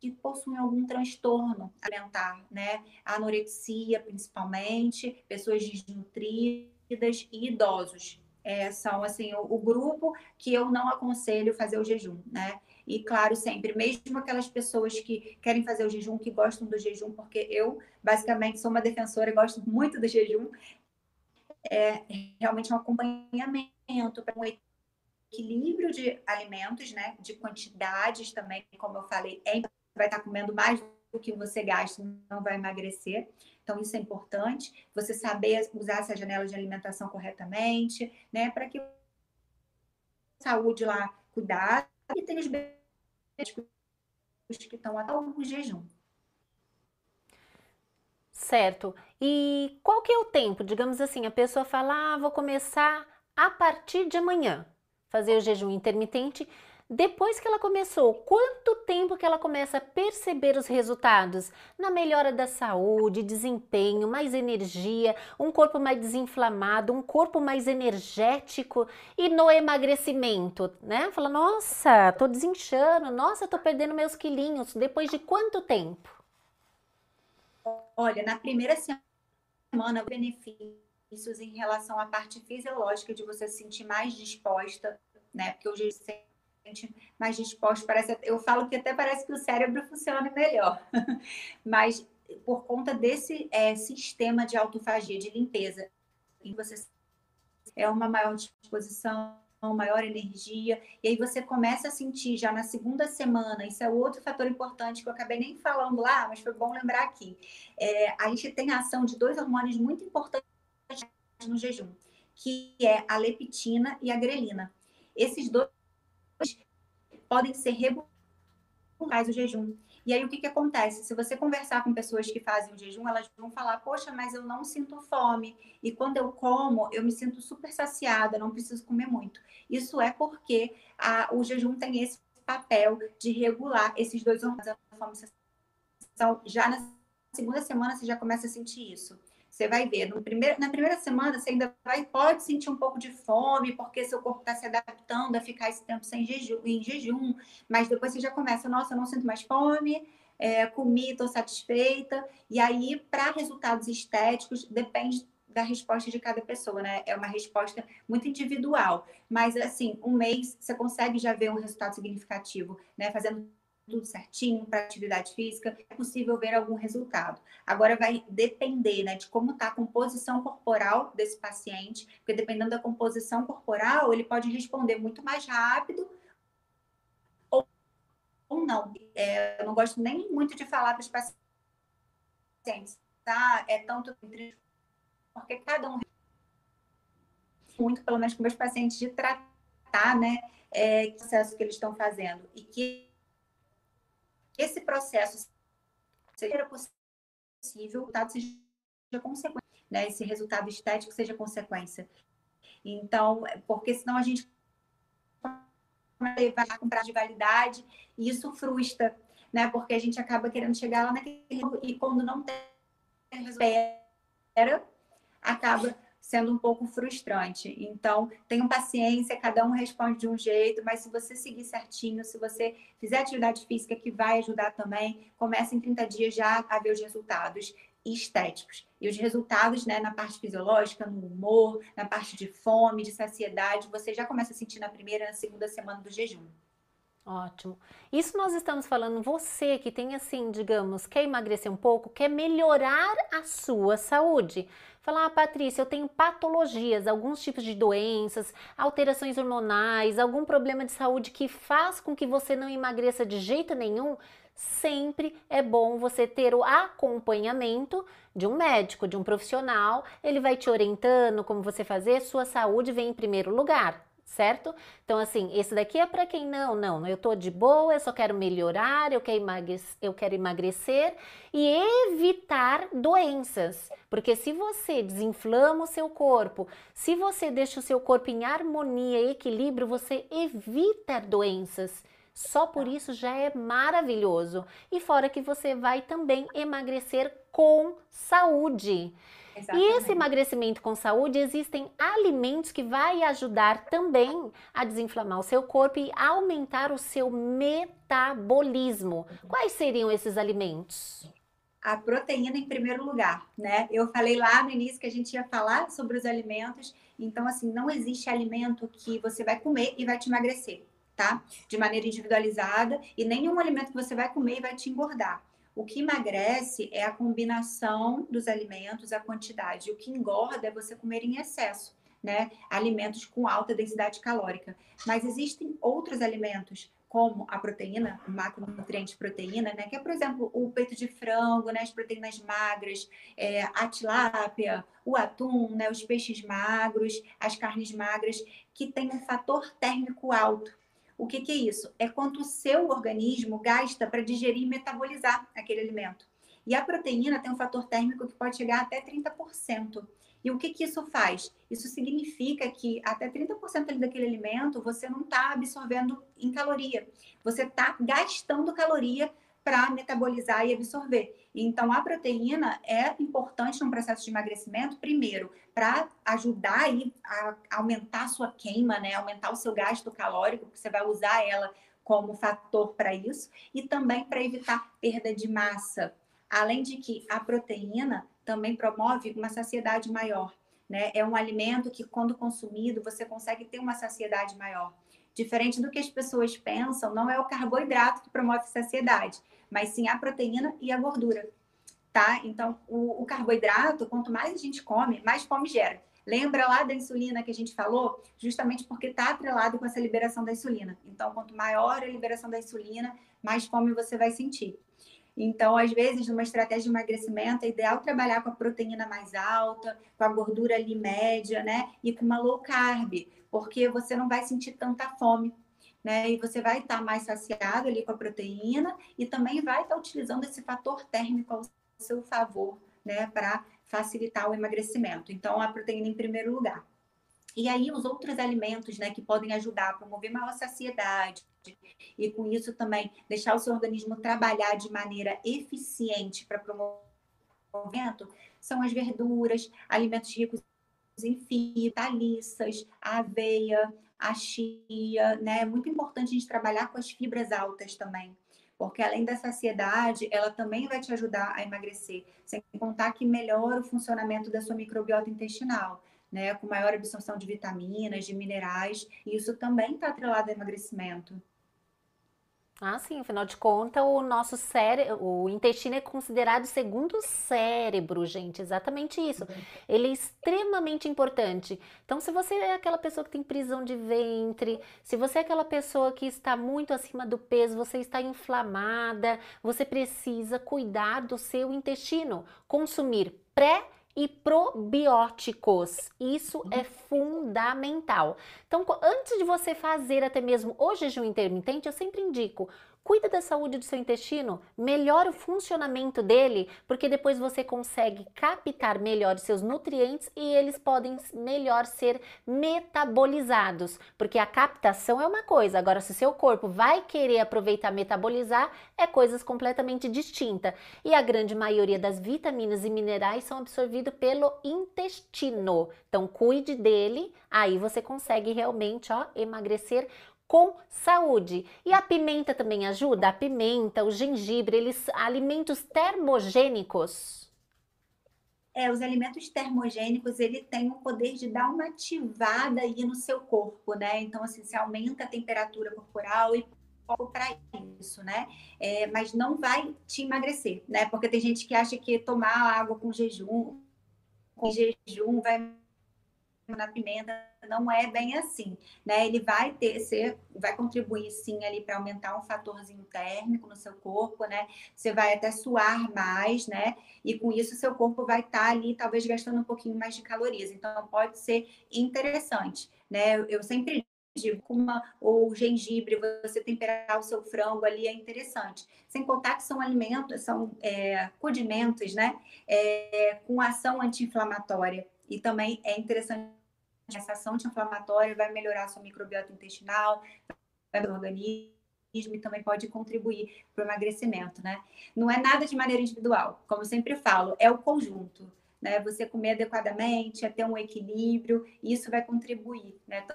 que possuem algum transtorno alimentar, né? Anorexia, principalmente, pessoas desnutridas e idosos é, são assim o, o, grupo que eu não aconselho fazer o jejum, né? E claro, sempre, mesmo aquelas pessoas que querem fazer o jejum, que gostam do jejum, porque eu basicamente sou uma defensora e gosto muito do jejum, é realmente um acompanhamento para um equilíbrio de alimentos, né? De quantidades também, como eu falei, é, vai estar comendo mais que você gasta, não vai emagrecer. Então, isso é importante, você saber usar essa janela de alimentação corretamente, né? Para que a saúde lá cuidar e tem os médicos que estão até o jejum. Certo. E qual que é o tempo? Digamos assim, a pessoa fala, ah, vou começar a partir de amanhã fazer o jejum intermitente. Depois que ela começou, quanto tempo que ela começa a perceber os resultados na melhora da saúde, desempenho, mais energia, um corpo mais desinflamado, um corpo mais energético e no emagrecimento, né? Fala, nossa, tô desinchando, nossa, tô perdendo meus quilinhos. Depois de quanto tempo? Olha, na primeira semana, benefícios em relação à parte fisiológica de você se sentir mais disposta, né? Porque hoje mais disposto. Parece, eu falo que até parece que o cérebro funciona melhor. Mas por conta desse é, sistema de autofagia, de limpeza, em você é uma maior disposição, maior energia, e aí você começa a sentir já na segunda semana, isso é outro fator importante que eu acabei nem falando lá, mas foi bom lembrar aqui. É, a gente tem a ação de dois hormônios muito importantes no jejum, que é a leptina e a grelina. Esses dois podem ser regulares o jejum. E aí o que, que acontece? Se você conversar com pessoas que fazem o jejum, elas vão falar: Poxa, mas eu não sinto fome. E quando eu como, eu me sinto super saciada, não preciso comer muito. Isso é porque a, o jejum tem esse papel de regular esses dois hormônios, a fome e Já na segunda semana você já começa a sentir isso. Você vai ver, primeiro, na primeira semana você ainda vai, pode sentir um pouco de fome, porque seu corpo está se adaptando a ficar esse tempo sem jejum, em jejum, mas depois você já começa, nossa, eu não sinto mais fome, é, comi, estou satisfeita. E aí, para resultados estéticos, depende da resposta de cada pessoa, né? É uma resposta muito individual. Mas, assim, um mês você consegue já ver um resultado significativo, né? Fazendo tudo certinho para atividade física, é possível ver algum resultado. Agora vai depender né, de como está a composição corporal desse paciente, porque dependendo da composição corporal, ele pode responder muito mais rápido não. É, eu não gosto nem muito de falar para os pacientes, tá? É tanto porque cada um muito, pelo menos com meus pacientes, de tratar, né, é, processo que eles estão fazendo e que esse processo seja possível, o resultado seja consequência, né, esse resultado estético seja consequência. Então, porque senão a gente levar a comprar de validade e isso frustra, né, porque a gente acaba querendo chegar lá naquele e quando não tem espera, acaba sendo um pouco frustrante. Então, tenham paciência, cada um responde de um jeito, mas se você seguir certinho, se você fizer atividade física que vai ajudar também, comece em 30 dias já a ver os resultados estéticos. E os resultados, né, na parte fisiológica, no humor, na parte de fome, de saciedade, você já começa a sentir na primeira, na segunda semana do jejum. Ótimo. Isso nós estamos falando, você que tem assim, digamos, quer emagrecer um pouco, quer melhorar a sua saúde. Falar, ah, Patrícia, eu tenho patologias, alguns tipos de doenças, alterações hormonais, algum problema de saúde que faz com que você não emagreça de jeito nenhum. Sempre é bom você ter o acompanhamento de um médico, de um profissional. Ele vai te orientando como você fazer, sua saúde vem em primeiro lugar certo? Então, assim, esse daqui é para quem não, não, eu tô de boa, eu só quero melhorar, eu quero, emagrecer, eu quero emagrecer e evitar doenças. Porque se você desinflama o seu corpo, se você deixa o seu corpo em harmonia e equilíbrio, você evita doenças. Só por isso já é maravilhoso. E fora que você vai também emagrecer com saúde. Exatamente. E esse emagrecimento com saúde, existem alimentos que vai ajudar também a desinflamar o seu corpo e aumentar o seu metabolismo. Quais seriam esses alimentos? A proteína em primeiro lugar, né? Eu falei lá no início que a gente ia falar sobre os alimentos, então assim, não existe alimento que você vai comer e vai te emagrecer, tá? De maneira individualizada e nenhum alimento que você vai comer e vai te engordar. O que emagrece é a combinação dos alimentos, a quantidade. O que engorda é você comer em excesso, né? Alimentos com alta densidade calórica. Mas existem outros alimentos, como a proteína, o macronutriente proteína, né? Que é, por exemplo, o peito de frango, né? As proteínas magras, é, a tilápia, o atum, né? Os peixes magros, as carnes magras, que têm um fator térmico alto. O que, que é isso? É quanto o seu organismo gasta para digerir e metabolizar aquele alimento. E a proteína tem um fator térmico que pode chegar até 30%. E o que, que isso faz? Isso significa que até 30% daquele alimento você não está absorvendo em caloria. Você está gastando caloria para metabolizar e absorver. Então, a proteína é importante no processo de emagrecimento, primeiro, para ajudar aí a aumentar a sua queima, né? Aumentar o seu gasto calórico, porque você vai usar ela como fator para isso, e também para evitar perda de massa. Além de que a proteína também promove uma saciedade maior. Né? É um alimento que, quando consumido, você consegue ter uma saciedade maior. Diferente do que as pessoas pensam, não é o carboidrato que promove saciedade, mas sim a proteína e a gordura, tá? Então, o, o carboidrato, quanto mais a gente come, mais fome gera. Lembra lá da insulina que a gente falou? Justamente porque está atrelado com essa liberação da insulina. Então, quanto maior a liberação da insulina, mais fome você vai sentir. Então, às vezes, numa estratégia de emagrecimento, é ideal trabalhar com a proteína mais alta, com a gordura ali média, né? E com uma low carb, porque você não vai sentir tanta fome, né? E você vai estar mais saciado ali com a proteína e também vai estar utilizando esse fator térmico ao seu favor, né? Para facilitar o emagrecimento. Então, a proteína em primeiro lugar. E aí, os outros alimentos, né, que podem ajudar a promover maior saciedade e, com isso, também deixar o seu organismo trabalhar de maneira eficiente para promover são as verduras, alimentos ricos em fibra, liças, aveia, a chia, né? É muito importante a gente trabalhar com as fibras altas também, porque além da saciedade, ela também vai te ajudar a emagrecer, sem contar que melhora o funcionamento da sua microbiota intestinal, né? Com maior absorção de vitaminas, de minerais, e isso também está atrelado ao emagrecimento. Ah, sim, afinal de contas, o nosso cérebro, o intestino é considerado o segundo cérebro, gente, exatamente isso. Ele é extremamente importante. Então, se você é aquela pessoa que tem prisão de ventre, se você é aquela pessoa que está muito acima do peso, você está inflamada, você precisa cuidar do seu intestino, consumir pré e probióticos. Isso é fundamental. Então, antes de você fazer até mesmo o jejum intermitente, eu sempre indico Cuida da saúde do seu intestino, melhora o funcionamento dele, porque depois você consegue captar melhor os seus nutrientes e eles podem melhor ser metabolizados. Porque a captação é uma coisa, agora se seu corpo vai querer aproveitar metabolizar, é coisas completamente distintas. E a grande maioria das vitaminas e minerais são absorvidos pelo intestino. Então cuide dele, aí você consegue realmente ó, emagrecer com saúde. E a pimenta também ajuda? A pimenta, o gengibre, eles alimentos termogênicos. É, os alimentos termogênicos, ele tem o poder de dar uma ativada aí no seu corpo, né? Então, assim, se aumenta a temperatura corporal e para isso, né? É, mas não vai te emagrecer, né? Porque tem gente que acha que tomar água com jejum, com jejum vai na pimenta não é bem assim, né? Ele vai ter, ser, vai contribuir sim ali para aumentar um fatorzinho térmico no seu corpo, né? Você vai até suar mais, né? E com isso seu corpo vai estar tá ali talvez gastando um pouquinho mais de calorias. Então pode ser interessante, né? Eu sempre digo, uma, ou gengibre, você temperar o seu frango ali é interessante. Sem contar que são alimentos, são é, condimentos, né? É, com ação anti-inflamatória. E também é interessante essa ação anti-inflamatória vai melhorar a sua microbiota intestinal, vai o organismo e também pode contribuir para o emagrecimento, né? Não é nada de maneira individual, como eu sempre falo, é o conjunto, né? Você comer adequadamente, é ter um equilíbrio, e isso vai contribuir, né?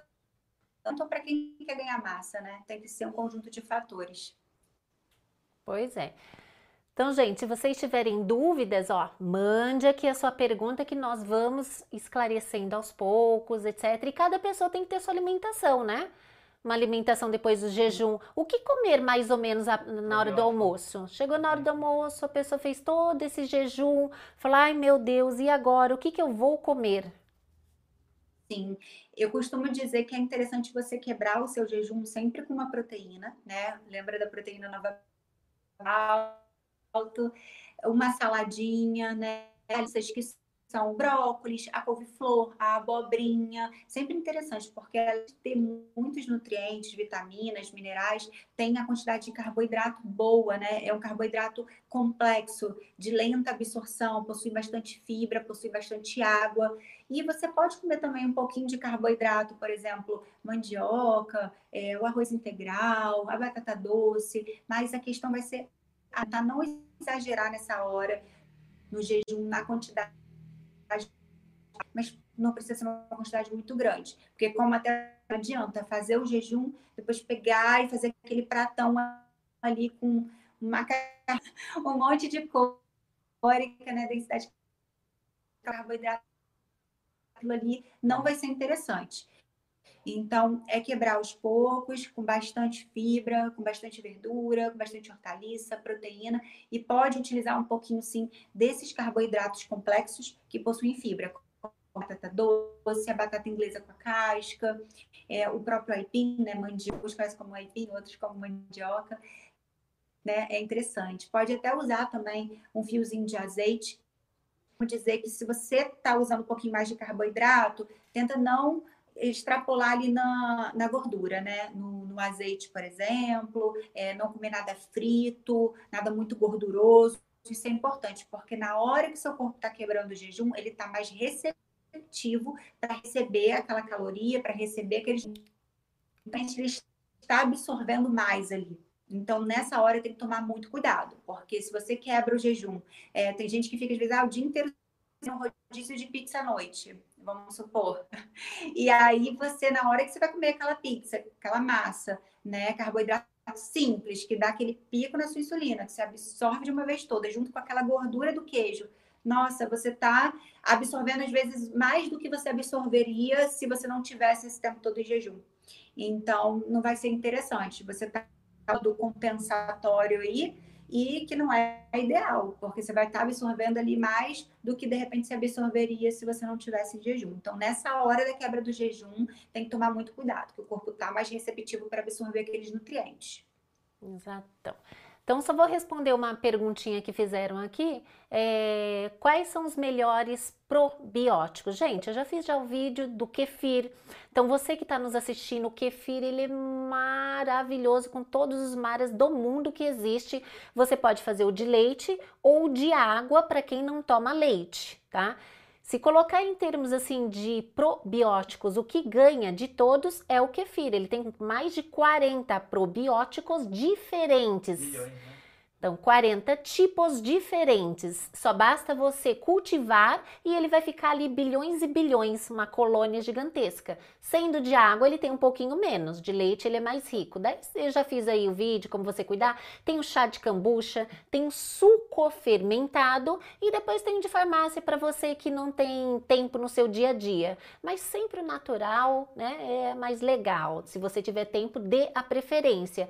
Tanto para quem quer ganhar massa, né? Tem que ser um conjunto de fatores. Pois é. Então, gente, se vocês tiverem dúvidas, ó, mande aqui a sua pergunta que nós vamos esclarecendo aos poucos, etc. E cada pessoa tem que ter sua alimentação, né? Uma alimentação depois do jejum. O que comer mais ou menos na hora do almoço? Chegou na hora do almoço, a pessoa fez todo esse jejum, falou: ai meu Deus, e agora? O que, que eu vou comer? Sim, eu costumo dizer que é interessante você quebrar o seu jejum sempre com uma proteína, né? Lembra da proteína nova? Alto, uma saladinha, né? Essas que são brócolis, a couve-flor, a abobrinha, sempre interessante, porque ela tem muitos nutrientes, vitaminas, minerais, tem a quantidade de carboidrato boa, né? É um carboidrato complexo, de lenta absorção, possui bastante fibra, possui bastante água. E você pode comer também um pouquinho de carboidrato, por exemplo, mandioca, é, o arroz integral, a batata doce, mas a questão vai ser a não exagerar nessa hora no jejum, na quantidade, mas não precisa ser uma quantidade muito grande, porque como até adianta fazer o jejum, depois pegar e fazer aquele pratão ali com uma, um monte de calórica, né, densidade de carboidrato, aquilo ali não vai ser interessante. Então, é quebrar aos poucos, com bastante fibra, com bastante verdura, com bastante hortaliça, proteína, e pode utilizar um pouquinho, sim, desses carboidratos complexos que possuem fibra, batata doce, a batata inglesa com a casca, é, o próprio aipim, né, mandioca, uns como aipim, outros como mandioca, né, é interessante. Pode até usar também um fiozinho de azeite, Vou dizer que se você está usando um pouquinho mais de carboidrato, tenta não extrapolar ali na, na gordura, né? No, no azeite, por exemplo, é, não comer nada frito, nada muito gorduroso. Isso é importante, porque na hora que seu corpo está quebrando o jejum, ele está mais receptivo para receber aquela caloria, para receber aqueles. Ele está absorvendo mais ali. Então, nessa hora, tem que tomar muito cuidado, porque se você quebra o jejum, é, tem gente que fica, às vezes, ah, o dia inteiro um rodízio de pizza à noite vamos supor. E aí você, na hora que você vai comer aquela pizza, aquela massa, né, carboidrato simples, que dá aquele pico na sua insulina, que você absorve de uma vez toda, junto com aquela gordura do queijo. Nossa, você está absorvendo às vezes mais do que você absorveria se você não tivesse esse tempo todo em jejum. Então, não vai ser interessante. Você está do compensatório aí, e que não é ideal, porque você vai estar absorvendo ali mais do que de repente se absorveria se você não tivesse jejum. Então, nessa hora da quebra do jejum, tem que tomar muito cuidado, porque o corpo está mais receptivo para absorver aqueles nutrientes. Exato. Então, só vou responder uma perguntinha que fizeram aqui. É, quais são os melhores probióticos? Gente, eu já fiz já o vídeo do kefir. Então, você que está nos assistindo, o kefir, ele é maravilhoso com todos os mares do mundo que existe. Você pode fazer o de leite ou de água para quem não toma leite, tá? Se colocar em termos assim de probióticos, o que ganha de todos é o kefir. Ele tem mais de 40 probióticos diferentes. Milhões, né? Então, 40 tipos diferentes. Só basta você cultivar e ele vai ficar ali bilhões e bilhões, uma colônia gigantesca. Sendo de água, ele tem um pouquinho menos. De leite, ele é mais rico. Daí, eu já fiz aí o vídeo como você cuidar. Tem o chá de cambucha, tem o suco fermentado e depois tem de farmácia para você que não tem tempo no seu dia a dia. Mas sempre o natural, né? É mais legal. Se você tiver tempo, dê a preferência.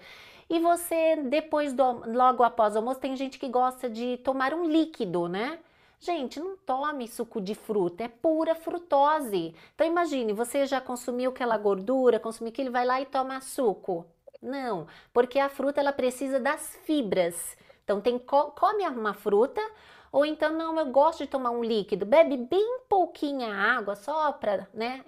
E você, depois do logo após o almoço, tem gente que gosta de tomar um líquido, né? Gente, não tome suco de fruta, é pura frutose. Então imagine, você já consumiu aquela gordura, consumiu aquilo, vai lá e toma suco. Não, porque a fruta ela precisa das fibras. Então tem come uma fruta, ou então não, eu gosto de tomar um líquido, bebe bem pouquinha água só para, né,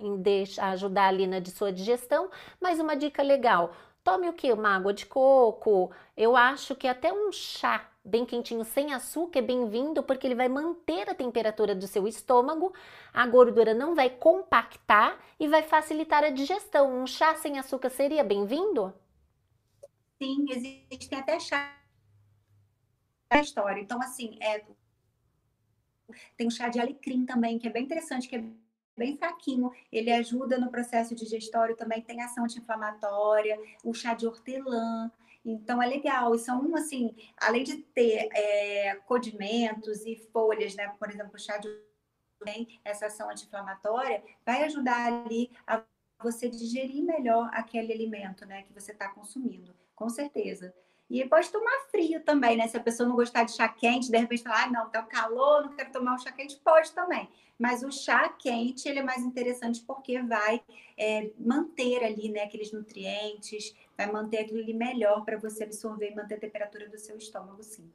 ajudar ali na de sua digestão, mas uma dica legal, Tome o que? Uma água de coco. Eu acho que até um chá bem quentinho sem açúcar é bem-vindo porque ele vai manter a temperatura do seu estômago, a gordura não vai compactar e vai facilitar a digestão. Um chá sem açúcar seria bem-vindo? Sim, existem até chá na história. Então, assim, é... tem um chá de alecrim também, que é bem interessante, que é bem fraquinho. Ele ajuda no processo digestório, também tem ação anti-inflamatória, o chá de hortelã. Então é legal. E são, assim, além de ter é, condimentos e folhas, né? Por exemplo, o chá de tem essa ação anti-inflamatória, vai ajudar ali a você digerir melhor aquele alimento, né, que você está consumindo, com certeza. E pode tomar frio também, né? Se a pessoa não gostar de chá quente, de repente falar, ah, não, tá calor, não quero tomar um chá quente, pode também. Mas o chá quente, ele é mais interessante porque vai é, manter ali, né, aqueles nutrientes, vai manter aquilo ali melhor para você absorver e manter a temperatura do seu estômago, sim.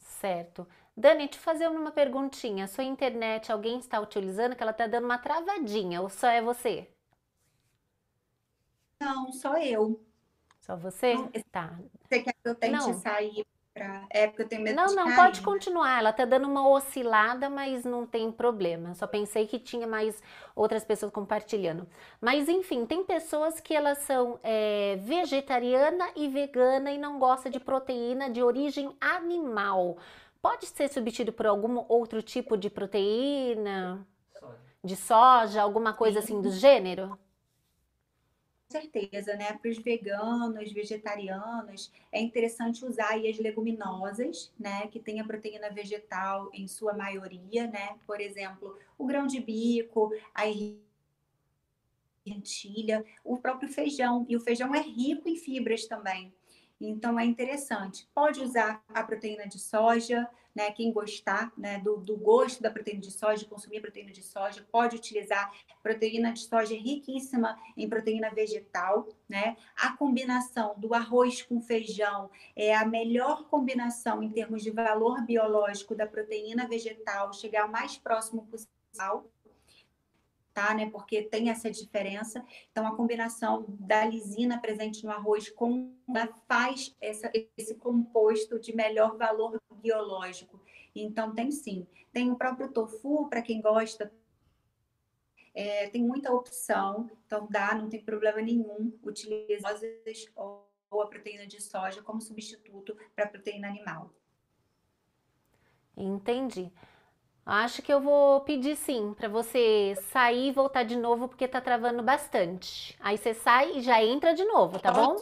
Certo. Dani, te fazer uma perguntinha. Sua internet, alguém está utilizando que ela está dando uma travadinha, ou só é você? Não, só eu. Só você? Não, tá. Você eu tente não. sair para. É porque eu tenho medo não, de Não, não, pode continuar. Ela tá dando uma oscilada, mas não tem problema. Só pensei que tinha mais outras pessoas compartilhando. Mas enfim, tem pessoas que elas são é, vegetariana e vegana e não gosta de proteína de origem animal. Pode ser substituído por algum outro tipo de proteína? Soja. De soja, alguma coisa Sim. assim do gênero? Certeza, né? Para os veganos, vegetarianos, é interessante usar as leguminosas, né? Que tem a proteína vegetal em sua maioria, né? Por exemplo, o grão de bico, a lentilha, o próprio feijão. E o feijão é rico em fibras também. Então é interessante. Pode usar a proteína de soja, né? Quem gostar né, do, do gosto da proteína de soja, consumir proteína de soja, pode utilizar proteína de soja riquíssima em proteína vegetal, né? A combinação do arroz com feijão é a melhor combinação em termos de valor biológico da proteína vegetal, chegar o mais próximo possível tá, né? Porque tem essa diferença. Então, a combinação da lisina presente no arroz com faz essa, esse composto de melhor valor biológico. Então, tem sim. Tem o próprio tofu, para quem gosta, é, tem muita opção, então dá, não tem problema nenhum utilizar ou a proteína de soja como substituto para a proteína animal. Entendi. Acho que eu vou pedir sim, para você sair e voltar de novo, porque tá travando bastante. Aí você sai e já entra de novo, tá bom?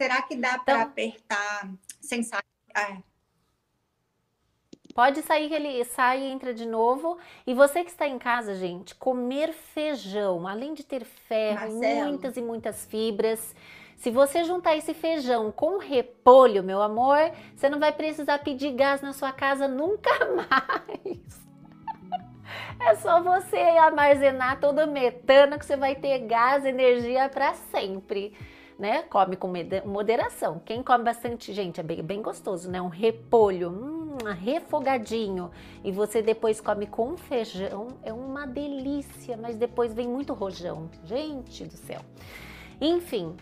Será que dá então, para apertar sem sair? Ah. Pode sair que ele sai e entra de novo. E você que está em casa, gente, comer feijão, além de ter ferro, Marcelo. muitas e muitas fibras, Se você juntar esse feijão com repolho, meu amor, você não vai precisar pedir gás na sua casa nunca mais. É só você armazenar todo o metano que você vai ter gás, energia para sempre. Né? Come com moderação. Quem come bastante, gente, é bem, bem gostoso, né? Um repolho, hum, refogadinho. E você depois come com feijão, é uma delícia, mas depois vem muito rojão. Gente do céu. Enfim,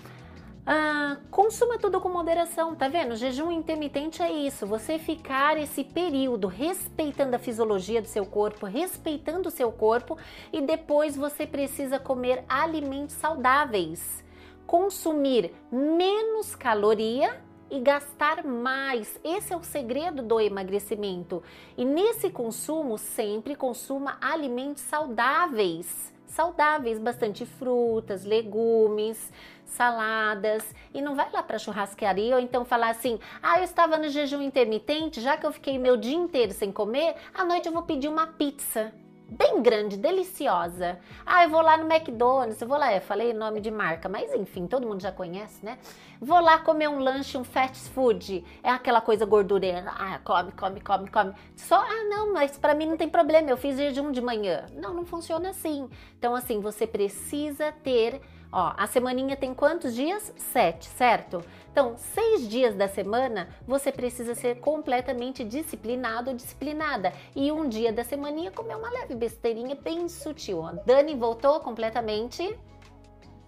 ah, consuma tudo com moderação, tá vendo? Jejum intermitente é isso, você ficar esse período respeitando a fisiologia do seu corpo, respeitando o seu corpo e depois você precisa comer alimentos saudáveis, consumir menos caloria e gastar mais. Esse é o segredo do emagrecimento. E nesse consumo, sempre consuma alimentos saudáveis saudáveis, bastante frutas, legumes, saladas e não vai lá para churrascaria ou então falar assim: "Ah, eu estava no jejum intermitente, já que eu fiquei meu dia inteiro sem comer, à noite eu vou pedir uma pizza" bem grande, deliciosa. Ah, eu vou lá no McDonald's, eu vou lá, eu falei nome de marca, mas enfim, todo mundo já conhece, né? Vou lá comer um lanche, um fast food, é aquela coisa gordureira. Ah, come, come, come, come. Só, ah, não, mas para mim não tem problema, eu fiz jejum de manhã. Não, não funciona assim. Então, assim, você precisa ter Ó, a semaninha tem quantos dias? Sete, certo? Então, seis dias da semana você precisa ser completamente disciplinado ou disciplinada. E um dia da semaninha comer uma leve besteirinha bem sutil. Ó. Dani voltou completamente.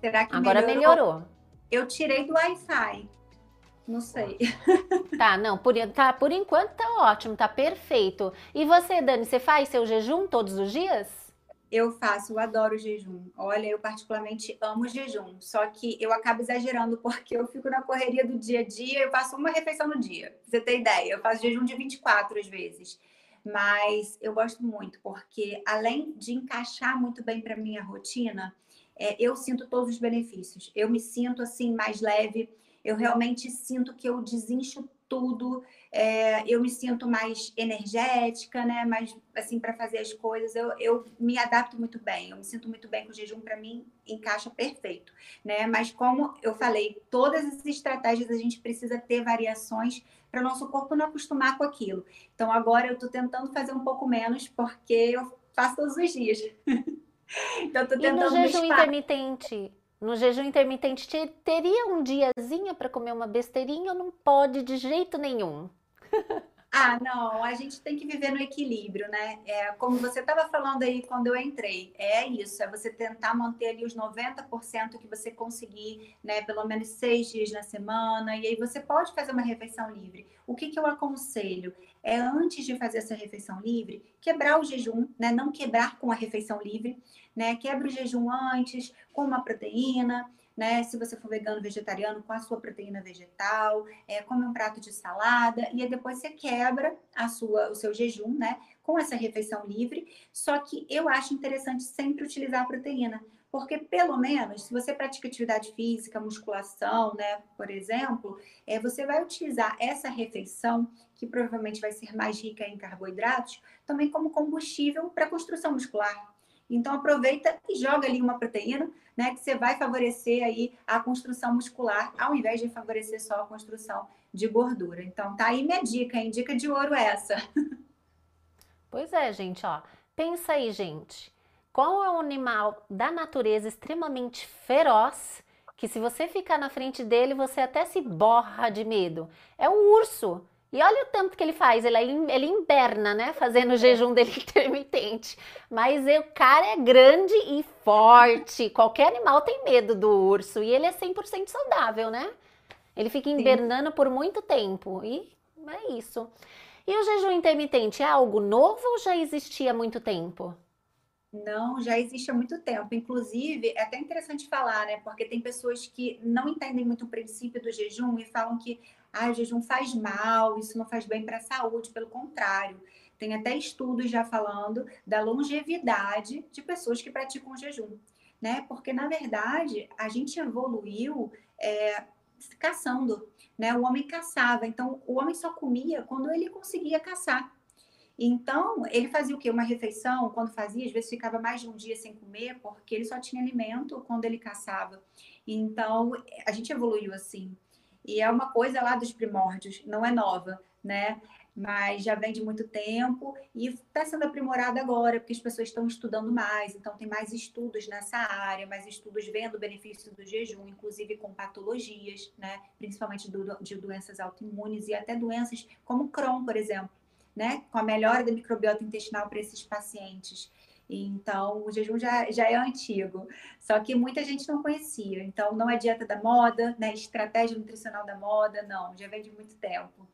Será que Agora melhorou? melhorou. Eu tirei do Wi-Fi. Não sei. Tá, não, por, tá, por enquanto tá ótimo, tá perfeito. E você, Dani, você faz seu jejum todos os dias? Eu faço, eu adoro jejum. Olha, eu particularmente amo jejum, só que eu acabo exagerando porque eu fico na correria do dia a dia, eu faço uma refeição no dia. Pra você ter ideia, eu faço jejum de 24 às vezes. Mas eu gosto muito porque além de encaixar muito bem para minha rotina, é, eu sinto todos os benefícios. Eu me sinto assim mais leve, eu realmente sinto que eu desincho tudo, é, eu me sinto mais energética, né? Mais assim para fazer as coisas, eu, eu me adapto muito bem, eu me sinto muito bem com o jejum, para mim encaixa perfeito, né? Mas como eu falei, todas as estratégias a gente precisa ter variações para o nosso corpo não acostumar com aquilo. Então agora eu estou tentando fazer um pouco menos porque eu faço todos os dias. então estou tentando e no jejum intermitente no jejum intermitente teria um diazinho para comer uma besteirinha ou não pode de jeito nenhum? Ah, não, a gente tem que viver no equilíbrio, né? É, como você estava falando aí quando eu entrei, é isso, é você tentar manter ali os 90% que você conseguir, né? Pelo menos seis dias na semana, e aí você pode fazer uma refeição livre. O que, que eu aconselho? É antes de fazer essa refeição livre, quebrar o jejum, né? Não quebrar com a refeição livre, né? Quebra o jejum antes, com uma proteína, né? Se você for vegano, vegetariano, com a sua proteína vegetal, é, come um prato de salada e depois você quebra a sua, o seu jejum, né? Com essa refeição livre. Só que eu acho interessante sempre utilizar a proteína, porque pelo menos se você pratica atividade física, musculação, né, por exemplo, é, você vai utilizar essa refeição que provavelmente vai ser mais rica em carboidratos, também como combustível para construção muscular. Então aproveita e joga ali uma proteína, né, que você vai favorecer aí a construção muscular, ao invés de favorecer só a construção de gordura. Então tá aí minha dica, hein? Dica de ouro essa. Pois é, gente, ó. Pensa aí, gente. Qual é um animal da natureza extremamente feroz que se você ficar na frente dele, você até se borra de medo? É o urso. E olha o tempo que ele faz, ele, ele inverna, né? Fazendo o jejum dele intermitente. Mas o cara é grande e forte. Qualquer animal tem medo do urso. E ele é 100% saudável, né? Ele fica invernando Sim. por muito tempo. E é isso. E o jejum intermitente é algo novo ou já existia há muito tempo? Não, já existe há muito tempo. Inclusive, é até interessante falar, né? Porque tem pessoas que não entendem muito o princípio do jejum e falam que ah, o jejum faz mal, isso não faz bem para a saúde. Pelo contrário, tem até estudos já falando da longevidade de pessoas que praticam jejum, né? Porque, na verdade, a gente evoluiu é, caçando, né? O homem caçava, então o homem só comia quando ele conseguia caçar. Então, ele fazia o quê? Uma refeição, quando fazia, às vezes ficava mais de um dia sem comer, porque ele só tinha alimento quando ele caçava. Então, a gente evoluiu assim. E é uma coisa lá dos primórdios, não é nova, né? Mas já vem de muito tempo e está sendo aprimorada agora, porque as pessoas estão estudando mais, então tem mais estudos nessa área, mais estudos vendo o benefício do jejum, inclusive com patologias, né? Principalmente do, de doenças autoimunes e até doenças como Crohn, por exemplo né, com a melhora da microbiota intestinal para esses pacientes. Então, o jejum já, já é antigo, só que muita gente não conhecia. Então, não é dieta da moda, né, estratégia nutricional da moda, não, já vem de muito tempo.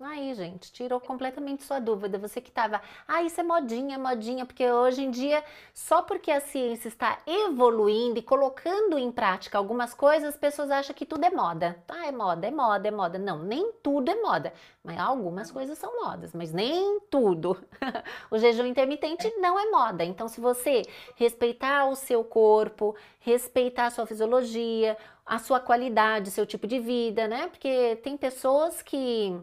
Aí, gente, tirou completamente sua dúvida. Você que estava, ah, isso é modinha, modinha, porque hoje em dia, só porque a ciência está evoluindo e colocando em prática algumas coisas, as pessoas acham que tudo é moda. Ah, é moda, é moda, é moda. Não, nem tudo é moda. Mas algumas coisas são modas, mas nem tudo. o jejum intermitente não é moda. Então, se você respeitar o seu corpo, respeitar a sua fisiologia, a sua qualidade, seu tipo de vida, né? Porque tem pessoas que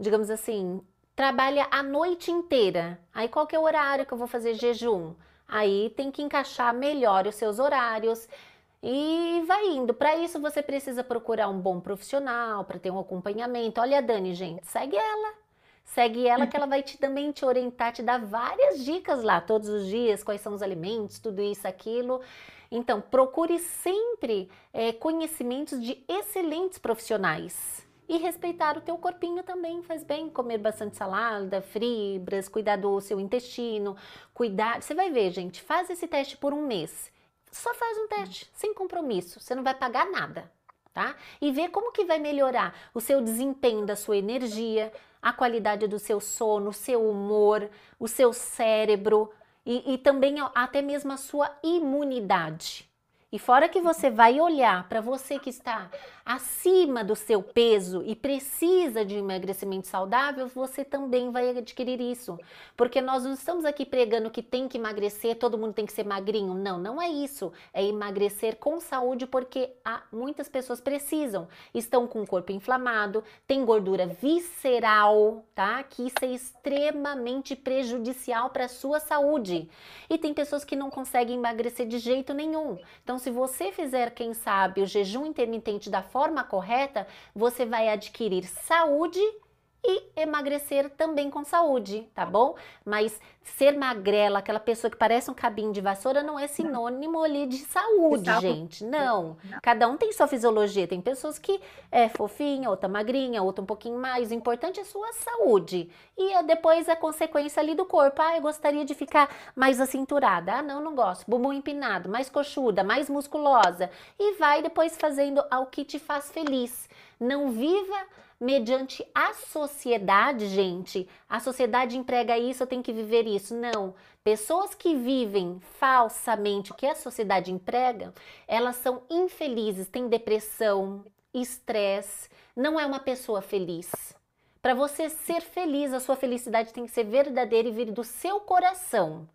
digamos assim, trabalha a noite inteira. Aí qual que é o horário que eu vou fazer jejum? Aí tem que encaixar melhor os seus horários e vai indo. Para isso você precisa procurar um bom profissional para ter um acompanhamento. Olha a Dani, gente, segue ela. Segue ela que ela vai te, também te orientar, te dar várias dicas lá todos os dias, quais são os alimentos, tudo isso, aquilo. Então, procure sempre é, conhecimentos de excelentes profissionais. E respeitar o teu corpinho também faz bem, comer bastante salada, fibras, cuidar do seu intestino, cuidar. Você vai ver, gente, faz esse teste por um mês. Só faz um teste, sem compromisso, você não vai pagar nada, tá? E vê como que vai melhorar o seu desempenho da sua energia, a qualidade do seu sono, o seu humor, o seu cérebro e, e também até mesmo a sua imunidade. E fora que você vai olhar para você que está acima do seu peso e precisa de emagrecimento saudável, você também vai adquirir isso. Porque nós não estamos aqui pregando que tem que emagrecer, todo mundo tem que ser magrinho. Não, não é isso. É emagrecer com saúde porque há, muitas pessoas precisam. Estão com o corpo inflamado, tem gordura visceral, tá? Que isso é extremamente prejudicial para a sua saúde. E tem pessoas que não conseguem emagrecer de jeito nenhum. Então, se você fizer, quem sabe, o jejum intermitente da forma correta, você vai adquirir saúde e emagrecer também com saúde, tá bom? Mas ser magrela, aquela pessoa que parece um cabinho de vassoura, não é sinônimo ali de saúde, de gente. Não. não. Cada um tem sua fisiologia. Tem pessoas que é fofinha, outra magrinha, outra um pouquinho mais. O importante é a sua saúde. E é depois a consequência ali do corpo. Ah, eu gostaria de ficar mais acinturada. Ah, não, não gosto. Bumbum empinado, mais coxuda, mais musculosa. E vai depois fazendo ao que te faz feliz. Não viva mediante a sociedade, gente. A sociedade emprega isso, eu tenho que viver isso. Não. Pessoas que vivem falsamente o que a sociedade emprega, elas são infelizes, têm depressão, estresse, não é uma pessoa feliz. Para você ser feliz, a sua felicidade tem que ser verdadeira e vir do seu coração.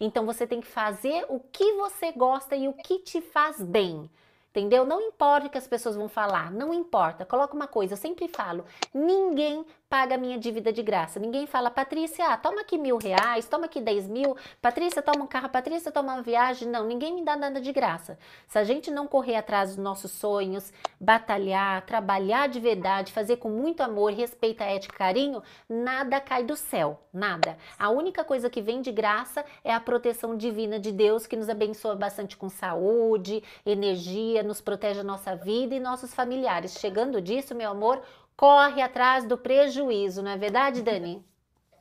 Então você tem que fazer o que você gosta e o que te faz bem. Entendeu? Não importa o que as pessoas vão falar, não importa. Coloca uma coisa, eu sempre falo: ninguém paga a minha dívida de graça. Ninguém fala, Patrícia, ah, toma aqui mil reais, toma aqui dez mil, Patrícia, toma um carro, Patrícia, toma uma viagem. Não, ninguém me dá nada de graça. Se a gente não correr atrás dos nossos sonhos, batalhar, trabalhar de verdade, fazer com muito amor, respeito, ética e carinho, nada cai do céu, nada. A única coisa que vem de graça é a proteção divina de Deus, que nos abençoa bastante com saúde, energia, nos protege a nossa vida e nossos familiares. Chegando disso, meu amor, corre atrás do prejuízo, não é verdade, Dani?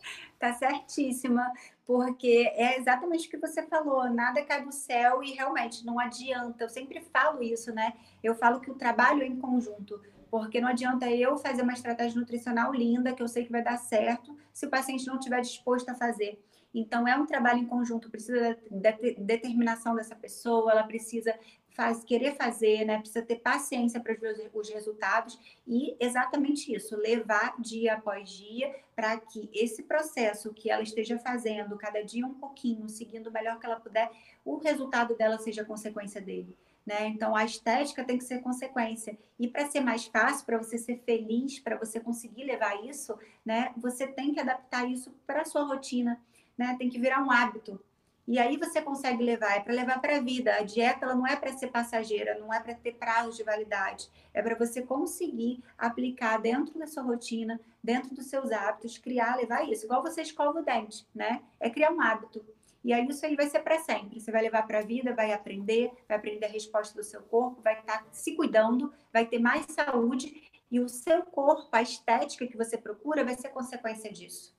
Tá certíssima, porque é exatamente o que você falou, nada cai do céu e realmente não adianta. Eu sempre falo isso, né? Eu falo que o trabalho é em conjunto, porque não adianta eu fazer uma estratégia nutricional linda, que eu sei que vai dar certo, se o paciente não estiver disposto a fazer. Então, é um trabalho em conjunto, precisa da determinação dessa pessoa, ela precisa faz, querer fazer, né? Precisa ter paciência para ver os resultados e exatamente isso, levar dia após dia para que esse processo que ela esteja fazendo, cada dia um pouquinho, seguindo o melhor que ela puder, o resultado dela seja consequência dele. né? Então a estética tem que ser consequência. E para ser mais fácil, para você ser feliz, para você conseguir levar isso, né? Você tem que adaptar isso para sua rotina, né? Tem que virar um hábito. E aí você consegue levar, é para levar para a vida. A dieta ela não é para ser passageira, não é para ter prazo de validade, é para você conseguir aplicar dentro da sua rotina, dentro dos seus hábitos, criar, levar isso. Igual você escova o dente, né? É criar um hábito. E aí isso aí vai ser para sempre. Você vai levar para a vida, vai aprender, vai aprender a resposta do seu corpo, vai estar tá se cuidando, vai ter mais saúde e o seu corpo, a estética que você procura, vai ser consequência disso.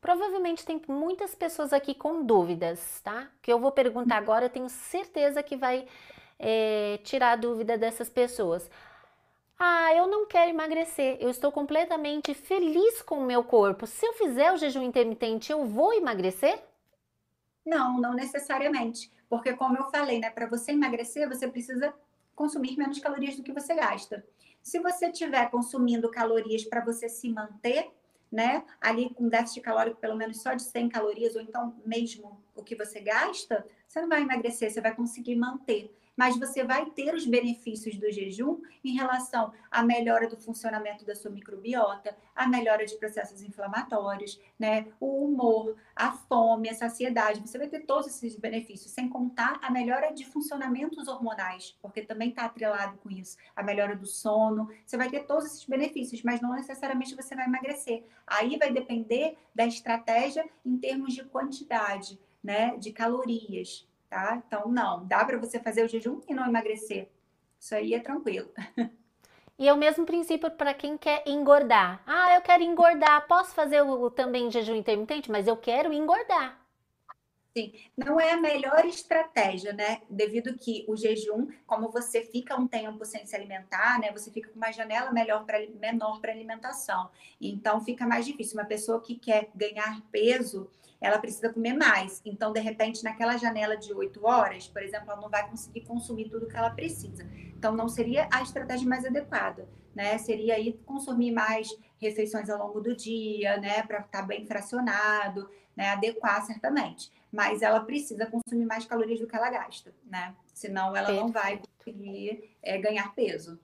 Provavelmente tem muitas pessoas aqui com dúvidas, tá? Que eu vou perguntar agora, eu tenho certeza que vai é, tirar a dúvida dessas pessoas. Ah, eu não quero emagrecer, eu estou completamente feliz com o meu corpo. Se eu fizer o jejum intermitente, eu vou emagrecer? Não, não necessariamente. Porque, como eu falei, né, para você emagrecer, você precisa consumir menos calorias do que você gasta. Se você estiver consumindo calorias para você se manter, né? Ali com déficit calórico pelo menos só de 100 calorias, ou então mesmo o que você gasta, você não vai emagrecer, você vai conseguir manter mas você vai ter os benefícios do jejum em relação à melhora do funcionamento da sua microbiota, à melhora de processos inflamatórios, né? O humor, a fome, a saciedade. Você vai ter todos esses benefícios, sem contar a melhora de funcionamentos hormonais, porque também está atrelado com isso. A melhora do sono. Você vai ter todos esses benefícios, mas não necessariamente você vai emagrecer. Aí vai depender da estratégia em termos de quantidade, né? De calorias tá? Então, não, dá para você fazer o jejum e não emagrecer. Isso aí é tranquilo. E é o mesmo princípio para quem quer engordar. Ah, eu quero engordar. Posso fazer o, também jejum intermitente, mas eu quero engordar. Sim, não é a melhor estratégia, né? Devido que o jejum, como você fica um tempo sem se alimentar, né? Você fica com uma janela melhor pra, menor para alimentação. Então fica mais difícil. Uma pessoa que quer ganhar peso, ela precisa comer mais. Então, de repente, naquela janela de 8 horas, por exemplo, ela não vai conseguir consumir tudo que ela precisa. Então, não seria a estratégia mais adequada, né? Seria aí consumir mais refeições ao longo do dia, né? Para estar tá bem fracionado, né? Adequar certamente. Mas ela precisa consumir mais calorias do que ela gasta, né? Senão ela Perfeito. não vai conseguir é, ganhar peso.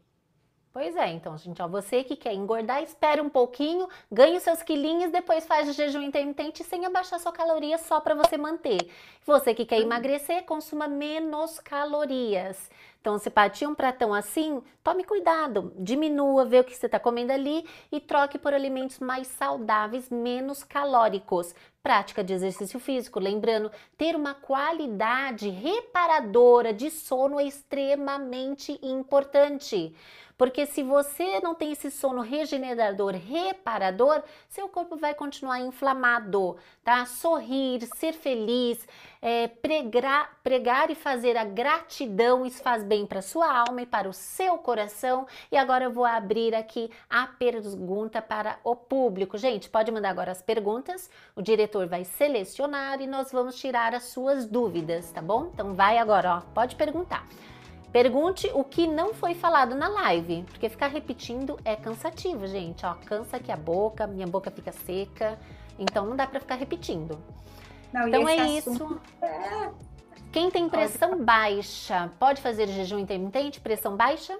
Pois é, então, gente, ó, você que quer engordar, espere um pouquinho, ganhe os seus quilinhos, depois faz o jejum intermitente sem abaixar sua caloria só para você manter. Você que quer emagrecer, consuma menos calorias. Então, se partir um pratão assim, tome cuidado, diminua, vê o que você está comendo ali e troque por alimentos mais saudáveis, menos calóricos. Prática de exercício físico, lembrando, ter uma qualidade reparadora de sono é extremamente importante. Porque se você não tem esse sono regenerador, reparador, seu corpo vai continuar inflamado, tá? Sorrir, ser feliz, é, pregar, pregar e fazer a gratidão, isso faz bem para sua alma e para o seu coração. E agora eu vou abrir aqui a pergunta para o público. Gente, pode mandar agora as perguntas, o diretor vai selecionar e nós vamos tirar as suas dúvidas, tá bom? Então vai agora, ó, pode perguntar. Pergunte o que não foi falado na live, porque ficar repetindo é cansativo, gente. Ó, cansa aqui a boca, minha boca fica seca, então não dá para ficar repetindo. Não, então é isso. É... Quem tem pressão baixa, pode fazer jejum intermitente, pressão baixa?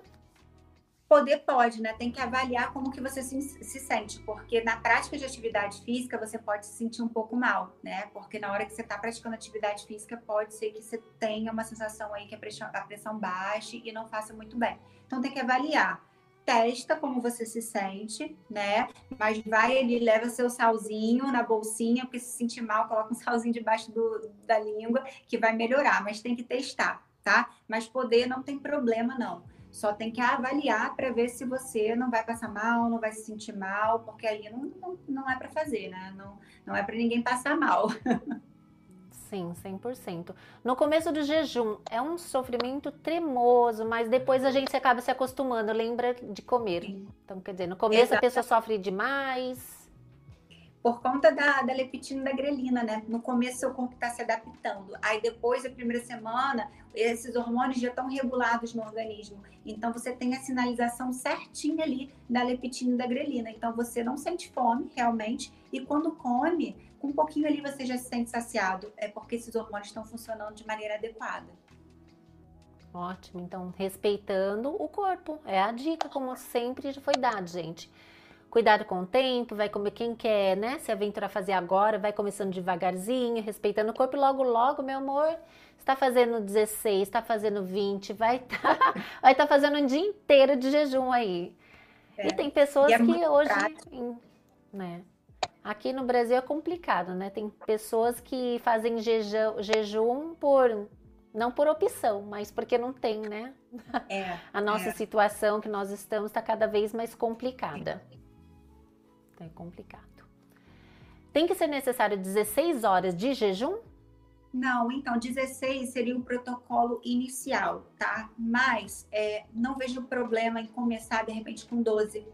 Poder pode, né? Tem que avaliar como que você se, se, sente, porque na prática de atividade física você pode se sentir um pouco mal, né? Porque na hora que você está praticando atividade física pode ser que você tenha uma sensação aí que a pressão, a pressão baixe e não faça muito bem. Então tem que avaliar. Testa como você se sente, né? Mas vai ali, leva seu salzinho na bolsinha, porque se sentir mal, coloca um salzinho debaixo do, da língua, que vai melhorar. Mas tem que testar, tá? Mas poder não tem problema, não. Só tem que avaliar para ver se você não vai passar mal, não vai se sentir mal, porque aí não, não, não é para fazer, né? Não, não é para ninguém passar mal. Sim, 100%. No começo do jejum é um sofrimento tremoso, mas depois a gente acaba se acostumando, lembra de comer. Então, quer dizer, no começo Exato. a pessoa sofre demais, por conta da, da leptina e da grelina, né? No começo, seu corpo está se adaptando. Aí, depois da primeira semana, esses hormônios já estão regulados no organismo. Então, você tem a sinalização certinha ali da leptina e da grelina. Então, você não sente fome, realmente. E quando come, com um pouquinho ali você já se sente saciado. É porque esses hormônios estão funcionando de maneira adequada. Ótimo, então respeitando o corpo, é a dica, como sempre foi dado, gente. Cuidado com o tempo, vai comer quem quer, né? Se aventurar a fazer agora, vai começando devagarzinho, respeitando o corpo, logo, logo, meu amor, está fazendo 16, está fazendo 20, vai estar tá, vai estar tá fazendo um dia inteiro de jejum aí. É. E tem pessoas e é que hoje, né? Aqui no Brasil é complicado, né? Tem pessoas que fazem jejum, jejum por não por opção, mas porque não tem, né? É, a nossa é. situação que nós estamos está cada vez mais complicada. É complicado. Tem que ser necessário 16 horas de jejum? Não, então 16 seria o protocolo inicial, tá? Mas é, não vejo problema em começar de repente com 12.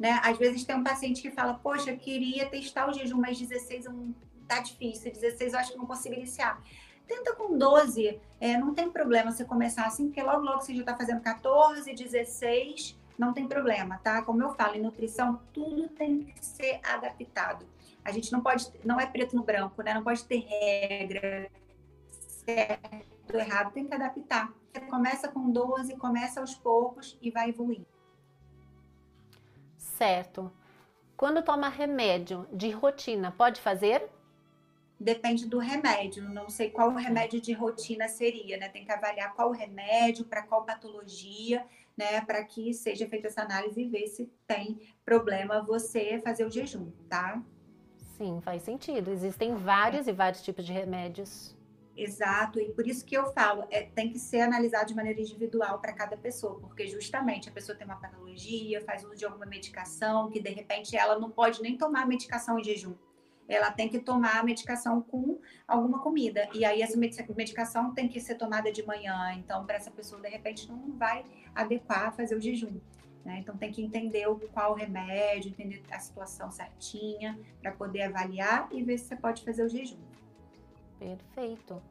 Né? Às vezes tem um paciente que fala, poxa, queria testar o jejum, mas 16 não tá difícil, 16 eu acho que não consigo iniciar. Tenta com 12, é, não tem problema você começar assim, porque logo, logo você já está fazendo 14, 16, não tem problema, tá? Como eu falo, em nutrição, tudo tem que ser adaptado. A gente não pode, não é preto no branco, né? Não pode ter regra, certo, errado, tem que adaptar. Você começa com 12, começa aos poucos e vai evoluindo. Certo. Quando toma remédio de rotina, pode fazer? depende do remédio. Não sei qual remédio de rotina seria, né? Tem que avaliar qual remédio, para qual patologia, né? Para que seja feita essa análise e ver se tem problema você fazer o jejum, tá? Sim, faz sentido. Existem vários e vários tipos de remédios. Exato, e por isso que eu falo, é, tem que ser analisado de maneira individual para cada pessoa, porque justamente a pessoa tem uma patologia, faz uso de alguma medicação, que de repente ela não pode nem tomar medicação em jejum ela tem que tomar a medicação com alguma comida. E aí essa medicação tem que ser tomada de manhã. Então, para essa pessoa, de repente, não vai adequar fazer o jejum. Né? Então, tem que entender o, qual o remédio, entender a situação certinha, para poder avaliar e ver se você pode fazer o jejum. Perfeito.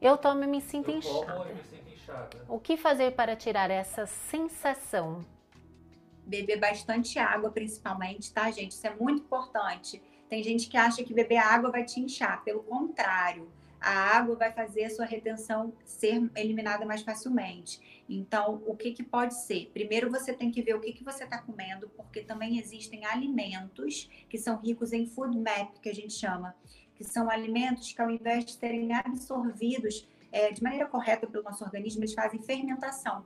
Eu tomo e me sinto, inchada. me sinto inchada. O que fazer para tirar essa sensação? Beber bastante água, principalmente, tá, gente? Isso é muito importante. Tem gente que acha que beber água vai te inchar. Pelo contrário, a água vai fazer a sua retenção ser eliminada mais facilmente. Então, o que, que pode ser? Primeiro, você tem que ver o que, que você está comendo, porque também existem alimentos que são ricos em food map, que a gente chama, que são alimentos que, ao invés de serem absorvidos é, de maneira correta pelo nosso organismo, eles fazem fermentação.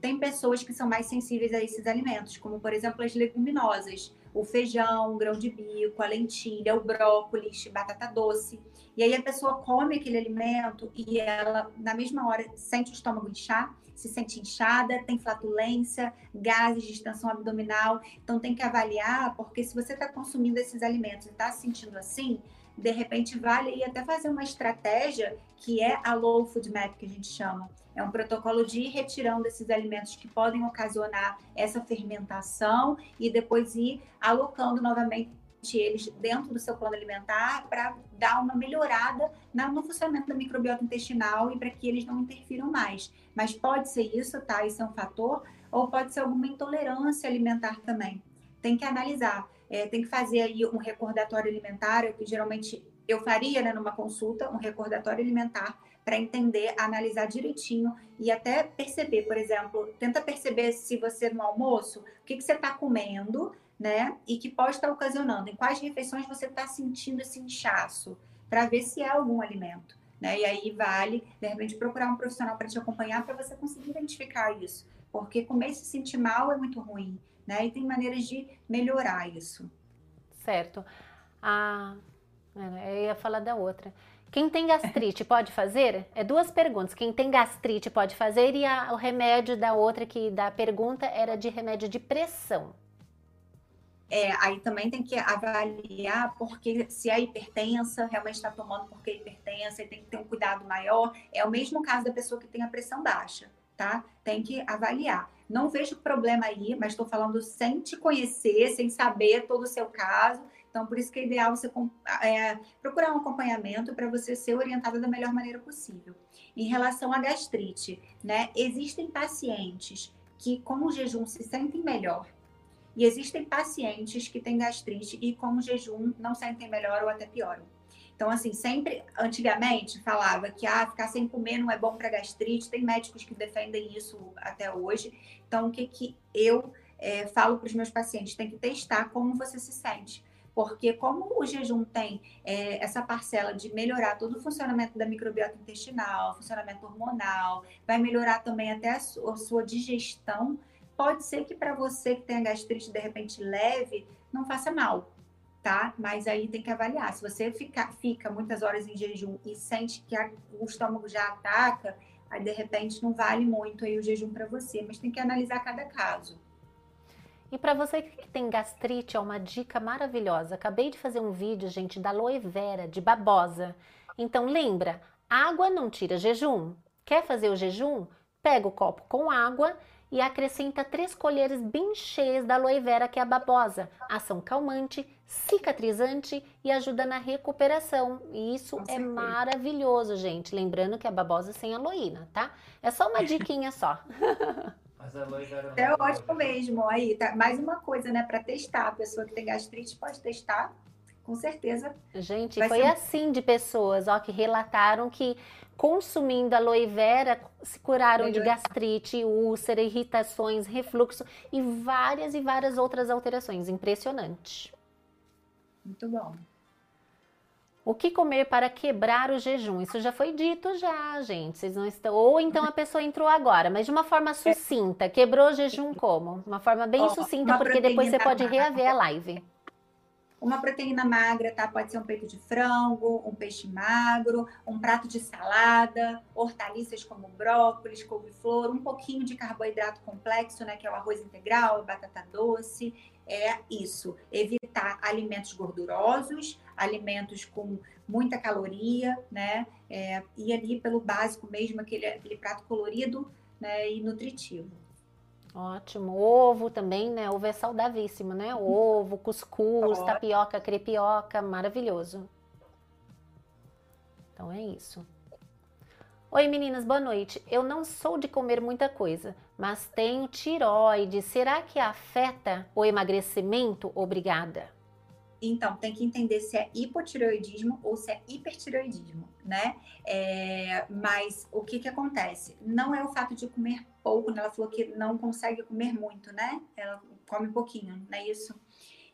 Tem pessoas que são mais sensíveis a esses alimentos, como, por exemplo, as leguminosas o feijão, o grão de bico, a lentilha, o brócolis, batata doce. E aí a pessoa come aquele alimento e ela, na mesma hora, sente o estômago inchar, se sente inchada, tem flatulência, gases de extensão abdominal. Então tem que avaliar, porque se você está consumindo esses alimentos e está se sentindo assim, de repente vale aí até fazer uma estratégia que é a low food map que a gente chama. É um protocolo de ir retirando esses alimentos que podem ocasionar essa fermentação e depois ir alocando novamente eles dentro do seu plano alimentar para dar uma melhorada no funcionamento da microbiota intestinal e para que eles não interfiram mais. Mas pode ser isso, tá? Isso é um fator, ou pode ser alguma intolerância alimentar também. Tem que analisar é, tem que fazer aí um recordatório alimentar, que geralmente eu faria né, numa consulta, um recordatório alimentar para entender, analisar direitinho e até perceber, por exemplo, tenta perceber se você no almoço, o que, que você está comendo, né? E que pode estar tá ocasionando, em quais refeições você está sentindo esse inchaço, para ver se é algum alimento. Né? E aí vale, de repente, procurar um profissional para te acompanhar para você conseguir identificar isso. Porque comer e se sentir mal é muito ruim né? E tem maneiras de melhorar isso. Certo. Ah, eu ia falar da outra. Quem tem gastrite pode fazer? É duas perguntas. Quem tem gastrite pode fazer e a, o remédio da outra que da pergunta era de remédio de pressão. É, aí também tem que avaliar porque se é hipertensa, realmente está tomando porque é hipertensa, e tem que ter um cuidado maior. É o mesmo caso da pessoa que tem a pressão baixa, tá? Tem que avaliar. Não vejo problema aí, mas estou falando sem te conhecer, sem saber todo o seu caso. Então, por isso que é ideal você é, procurar um acompanhamento para você ser orientada da melhor maneira possível. Em relação à gastrite, né? Existem pacientes que com o jejum se sentem melhor. E existem pacientes que têm gastrite e com o jejum não sentem melhor ou até pioram. Então, assim, sempre, antigamente, falava que ah, ficar sem comer não é bom para gastrite. Tem médicos que defendem isso até hoje. Então, o que, que eu é, falo para os meus pacientes? Tem que testar como você se sente. Porque como o jejum tem é, essa parcela de melhorar todo o funcionamento da microbiota intestinal, funcionamento hormonal, vai melhorar também até a sua, a sua digestão, pode ser que para você que tem a gastrite de repente leve, não faça mal, tá? Mas aí tem que avaliar. Se você fica, fica muitas horas em jejum e sente que a, o estômago já ataca, aí de repente não vale muito aí o jejum para você, mas tem que analisar cada caso. E para você que tem gastrite, é uma dica maravilhosa. Acabei de fazer um vídeo, gente, da aloe vera, de babosa. Então lembra, água não tira jejum. Quer fazer o jejum? Pega o copo com água e acrescenta três colheres bem cheias da aloe vera, que é a babosa. Ação calmante, cicatrizante e ajuda na recuperação. E isso é maravilhoso, gente. Lembrando que a babosa sem aloína, tá? É só uma diquinha só. Mas a vera É ótimo mesmo. Aí, tá. Mais uma coisa, né, para testar. A pessoa que tem gastrite pode testar com certeza. Gente, foi ser... assim de pessoas, ó, que relataram que consumindo aloe vera se curaram Melhor. de gastrite, úlcera, irritações, refluxo e várias e várias outras alterações. Impressionante. Muito bom. O que comer para quebrar o jejum? Isso já foi dito já, gente. Vocês não estão. Ou então a pessoa entrou agora, mas de uma forma sucinta. Quebrou o jejum como? Uma forma bem oh, sucinta, porque depois você pode reaver a live. Uma proteína magra, tá? Pode ser um peito de frango, um peixe magro, um prato de salada, hortaliças como brócolis, couve-flor, um pouquinho de carboidrato complexo, né? Que é o arroz integral, batata doce. É isso. Evitar alimentos gordurosos, alimentos com muita caloria, né? É, e ali pelo básico mesmo, aquele, aquele prato colorido né? e nutritivo. Ótimo. Ovo também, né? Ovo é saudavíssimo, né? Ovo, cuscuz, tapioca, crepioca, maravilhoso. Então é isso. Oi meninas, boa noite. Eu não sou de comer muita coisa, mas tenho tiroide. Será que afeta o emagrecimento? Obrigada. Então, tem que entender se é hipotireoidismo ou se é hipertireoidismo, né? É, mas o que que acontece? Não é o fato de comer pouco, né? Ela falou que não consegue comer muito, né? Ela come pouquinho, não é isso?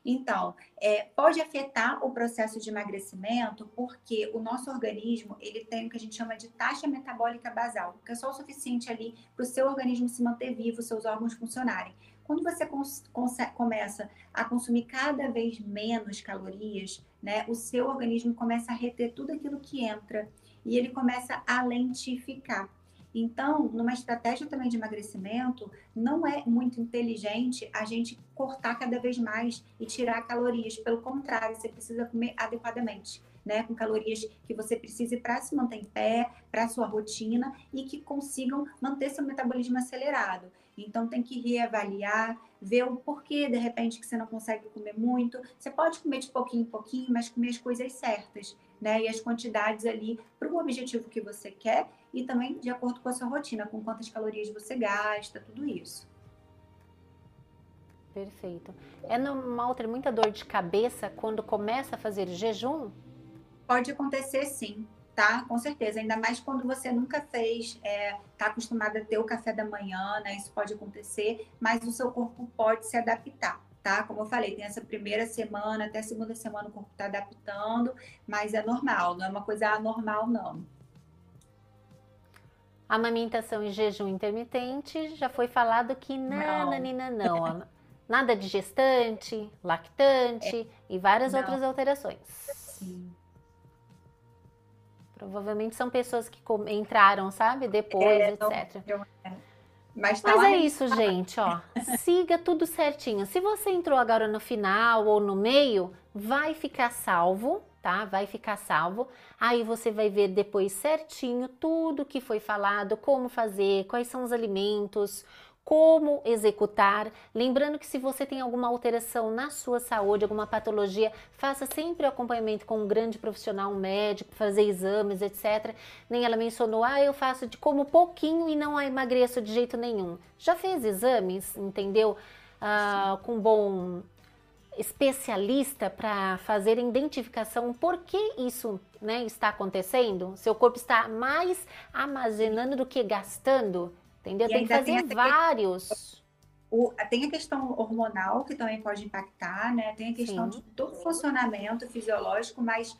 Então, é, pode afetar o processo de emagrecimento porque o nosso organismo ele tem o que a gente chama de taxa metabólica basal, que é só o suficiente ali para o seu organismo se manter vivo, seus órgãos funcionarem. Quando você começa a consumir cada vez menos calorias, né, o seu organismo começa a reter tudo aquilo que entra e ele começa a lentificar. Então, numa estratégia também de emagrecimento, não é muito inteligente a gente cortar cada vez mais e tirar calorias. Pelo contrário, você precisa comer adequadamente. Né, com calorias que você precise para se manter em pé, para sua rotina e que consigam manter seu metabolismo acelerado. Então tem que reavaliar, ver o porquê de repente que você não consegue comer muito. Você pode comer de pouquinho em pouquinho, mas comer as coisas certas, né? E as quantidades ali para o objetivo que você quer e também de acordo com a sua rotina, com quantas calorias você gasta, tudo isso. Perfeito. É normal ter muita dor de cabeça quando começa a fazer jejum? Pode acontecer sim tá? Com certeza, ainda mais quando você nunca fez, é, tá acostumada a ter o café da manhã, né? Isso pode acontecer, mas o seu corpo pode se adaptar, tá? Como eu falei, tem essa primeira semana, até a segunda semana o corpo tá adaptando, mas é normal, não é uma coisa anormal, não. Amamentação e jejum intermitente, já foi falado que nananina não, não. nada de gestante, lactante é. e várias não. outras alterações. Sim. Provavelmente são pessoas que entraram, sabe? Depois, é, etc. Não, é. Mas, tá Mas é isso, gente, ó. Siga tudo certinho. Se você entrou agora no final ou no meio, vai ficar salvo, tá? Vai ficar salvo. Aí você vai ver depois certinho tudo que foi falado, como fazer, quais são os alimentos, como executar. Lembrando que se você tem alguma alteração na sua saúde, alguma patologia, faça sempre o acompanhamento com um grande profissional, um médico, fazer exames, etc. Nem ela mencionou, ah, eu faço de como pouquinho e não emagreço de jeito nenhum. Já fez exames, entendeu? Ah, com bom especialista para fazer identificação por que isso né, está acontecendo? Seu corpo está mais armazenando do que gastando? Entendeu? Tem que fazer tem vários. O- tem a questão hormonal que também pode impactar, né? Tem a questão Sim. de todo funcionamento fisiológico, mas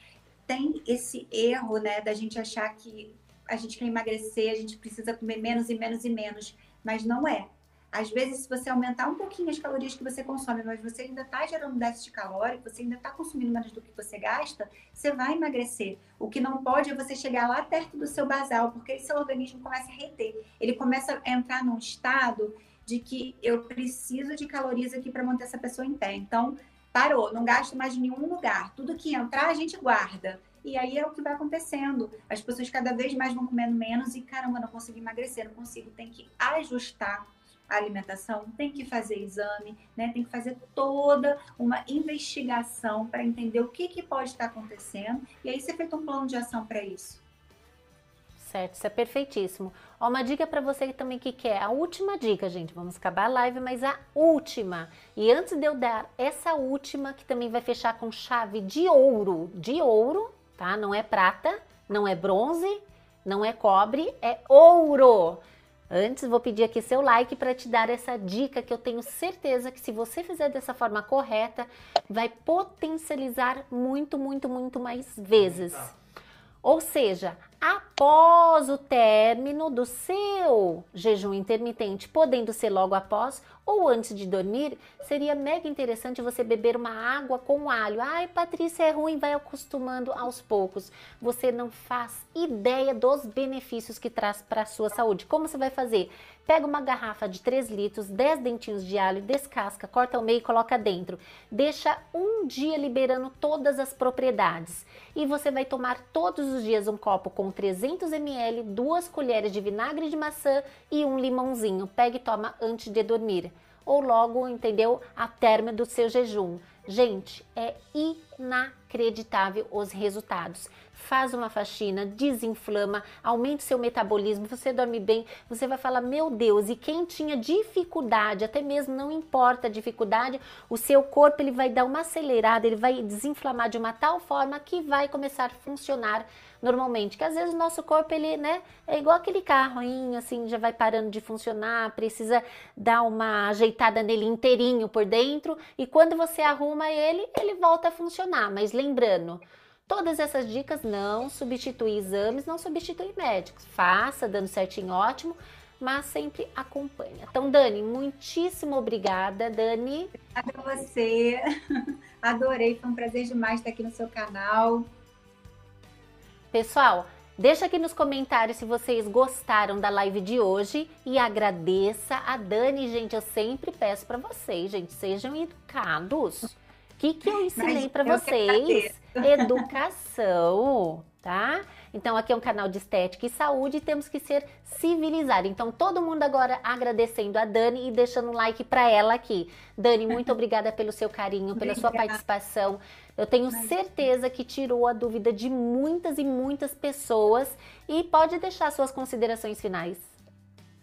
tem esse erro, né, da gente achar que a gente quer emagrecer, a gente precisa comer menos e menos e menos, mas não é. Às vezes, se você aumentar um pouquinho as calorias que você consome, mas você ainda está gerando déficit calórico, você ainda está consumindo menos do que você gasta, você vai emagrecer. O que não pode é você chegar lá perto do seu basal, porque seu organismo começa a reter. Ele começa a entrar num estado de que eu preciso de calorias aqui para manter essa pessoa em pé. Então, parou, não gasto mais em nenhum lugar. Tudo que entrar, a gente guarda. E aí é o que vai acontecendo. As pessoas cada vez mais vão comendo menos e, caramba, não consigo emagrecer, não consigo. Tem que ajustar alimentação, tem que fazer exame, né? Tem que fazer toda uma investigação para entender o que, que pode estar acontecendo. E aí ser feito um plano de ação para isso. Certo, isso é perfeitíssimo. Ó, uma dica para você também que quer, a última dica, gente, vamos acabar a live, mas a última. E antes de eu dar essa última, que também vai fechar com chave de ouro, de ouro, tá? Não é prata, não é bronze, não é cobre, é ouro. Antes, vou pedir aqui seu like para te dar essa dica que eu tenho certeza que se você fizer dessa forma correta, vai potencializar muito, muito, muito mais vezes. Ou seja, após o término do seu jejum intermitente, podendo ser logo após ou antes de dormir, seria mega interessante você beber uma água com alho. Ai, Patrícia, é ruim, vai acostumando aos poucos. Você não faz ideia dos benefícios que traz para a sua saúde. Como você vai fazer? Pega uma garrafa de 3 litros, 10 dentinhos de alho, descasca, corta ao meio e coloca dentro. Deixa um dia liberando todas as propriedades. E você vai tomar todos os dias um copo com 300 ml, duas colheres de vinagre de maçã e um limãozinho. Pega e toma antes de dormir. Ou logo, entendeu? A término do seu jejum. Gente, é inacreditável os resultados. Faz uma faxina, desinflama, aumenta o seu metabolismo, você dorme bem, você vai falar, meu Deus, e quem tinha dificuldade, até mesmo não importa a dificuldade, o seu corpo ele vai dar uma acelerada, ele vai desinflamar de uma tal forma que vai começar a funcionar normalmente, que às vezes o nosso corpo ele, né, é igual aquele carrinho assim, já vai parando de funcionar, precisa dar uma ajeitada nele inteirinho por dentro e quando você arruma ele, ele volta a funcionar, mas lembrando, Todas essas dicas não substituem exames, não substituem médicos. Faça, dando certinho, ótimo, mas sempre acompanha. Então, Dani, muitíssimo obrigada, Dani. Obrigada a você. Adorei, foi um prazer demais estar aqui no seu canal. Pessoal, deixa aqui nos comentários se vocês gostaram da live de hoje e agradeça a Dani, gente. Eu sempre peço para vocês, gente, sejam educados. O que, que eu ensinei para vocês? Educação, tá? Então, aqui é um canal de estética e saúde e temos que ser civilizados. Então, todo mundo agora agradecendo a Dani e deixando um like para ela aqui. Dani, muito obrigada pelo seu carinho, pela sua Obrigada. participação. Eu tenho certeza que tirou a dúvida de muitas e muitas pessoas e pode deixar suas considerações finais.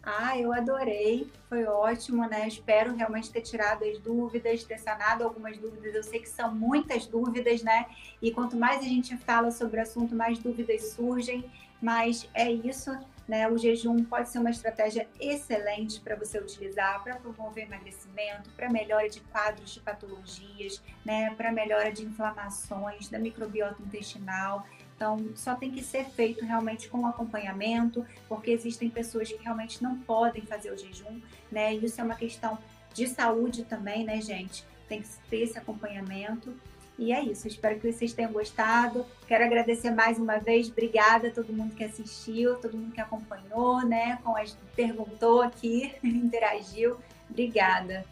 Ah, eu adorei, foi ótimo, né? Espero realmente ter tirado as dúvidas, ter sanado algumas dúvidas. Eu sei que são muitas dúvidas, né? E quanto mais a gente fala sobre o assunto, mais dúvidas surgem. Mas é isso, né? O jejum pode ser uma estratégia excelente para você utilizar para promover emagrecimento, para melhora de quadros de patologias, né? Para melhora de inflamações, da microbiota intestinal. Então, só tem que ser feito realmente com acompanhamento, porque existem pessoas que realmente não podem fazer o jejum, né? E isso é uma questão de saúde também, né, gente? Tem que ter esse acompanhamento. E é isso, espero que vocês tenham gostado. Quero agradecer mais uma vez, obrigada a todo mundo que assistiu, todo mundo que acompanhou, né? Com as perguntou aqui, interagiu. Obrigada.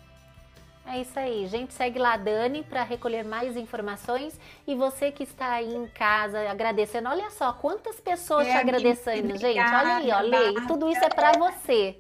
É isso aí, gente. Segue lá a Dani para recolher mais informações. E você que está aí em casa agradecendo, olha só quantas pessoas É, te agradecendo, gente. Olha aí, obrigada, Lei. Tudo isso é para você,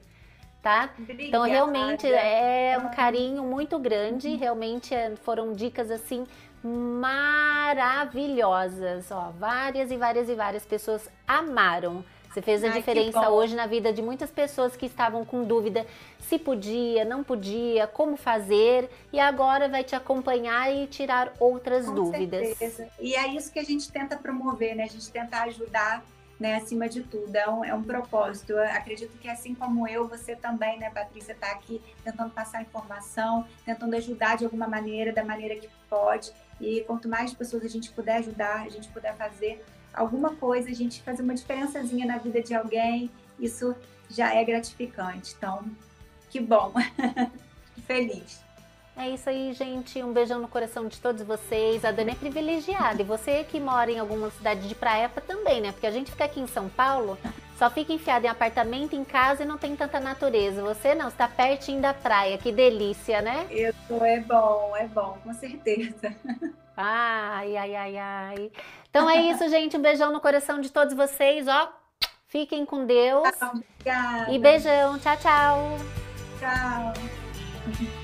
tá? Então, Obrigada. realmente é um carinho muito grande. Realmente é, foram dicas assim maravilhosas. Ó, várias e várias e várias pessoas amaram. Você fez a Ai, diferença hoje na vida de muitas pessoas que estavam com dúvida se podia, não podia, como fazer, e agora vai te acompanhar e tirar outras Com dúvidas. certeza. E é isso que a gente tenta promover, né? A gente tenta ajudar, né? Acima de tudo. É um, é um propósito. Eu acredito que assim como eu, você também, né, Patrícia, está aqui tentando passar informação, tentando ajudar de alguma maneira, da maneira que pode. E quanto mais pessoas a gente puder ajudar, a gente puder fazer alguma coisa, a gente fazer uma diferençazinha na vida de alguém, isso já é gratificante. Então, que bom. Feliz. É isso aí, gente. Um beijão no coração de todos vocês. A Dani é privilegiada. E você que mora em alguma cidade de praia também, né? Porque a gente fica aqui em São Paulo, só fica enfiado em apartamento, em casa e não tem tanta natureza. Você não, está pertinho da praia. Que delícia, né? Eu tô, é bom, é bom, com certeza. Ai, ai, ai, ai. Então é isso, gente. Um beijão no coração de todos vocês, ó. Fiquem com Deus. Obrigada. E beijão. Tchau, tchau. Tchau.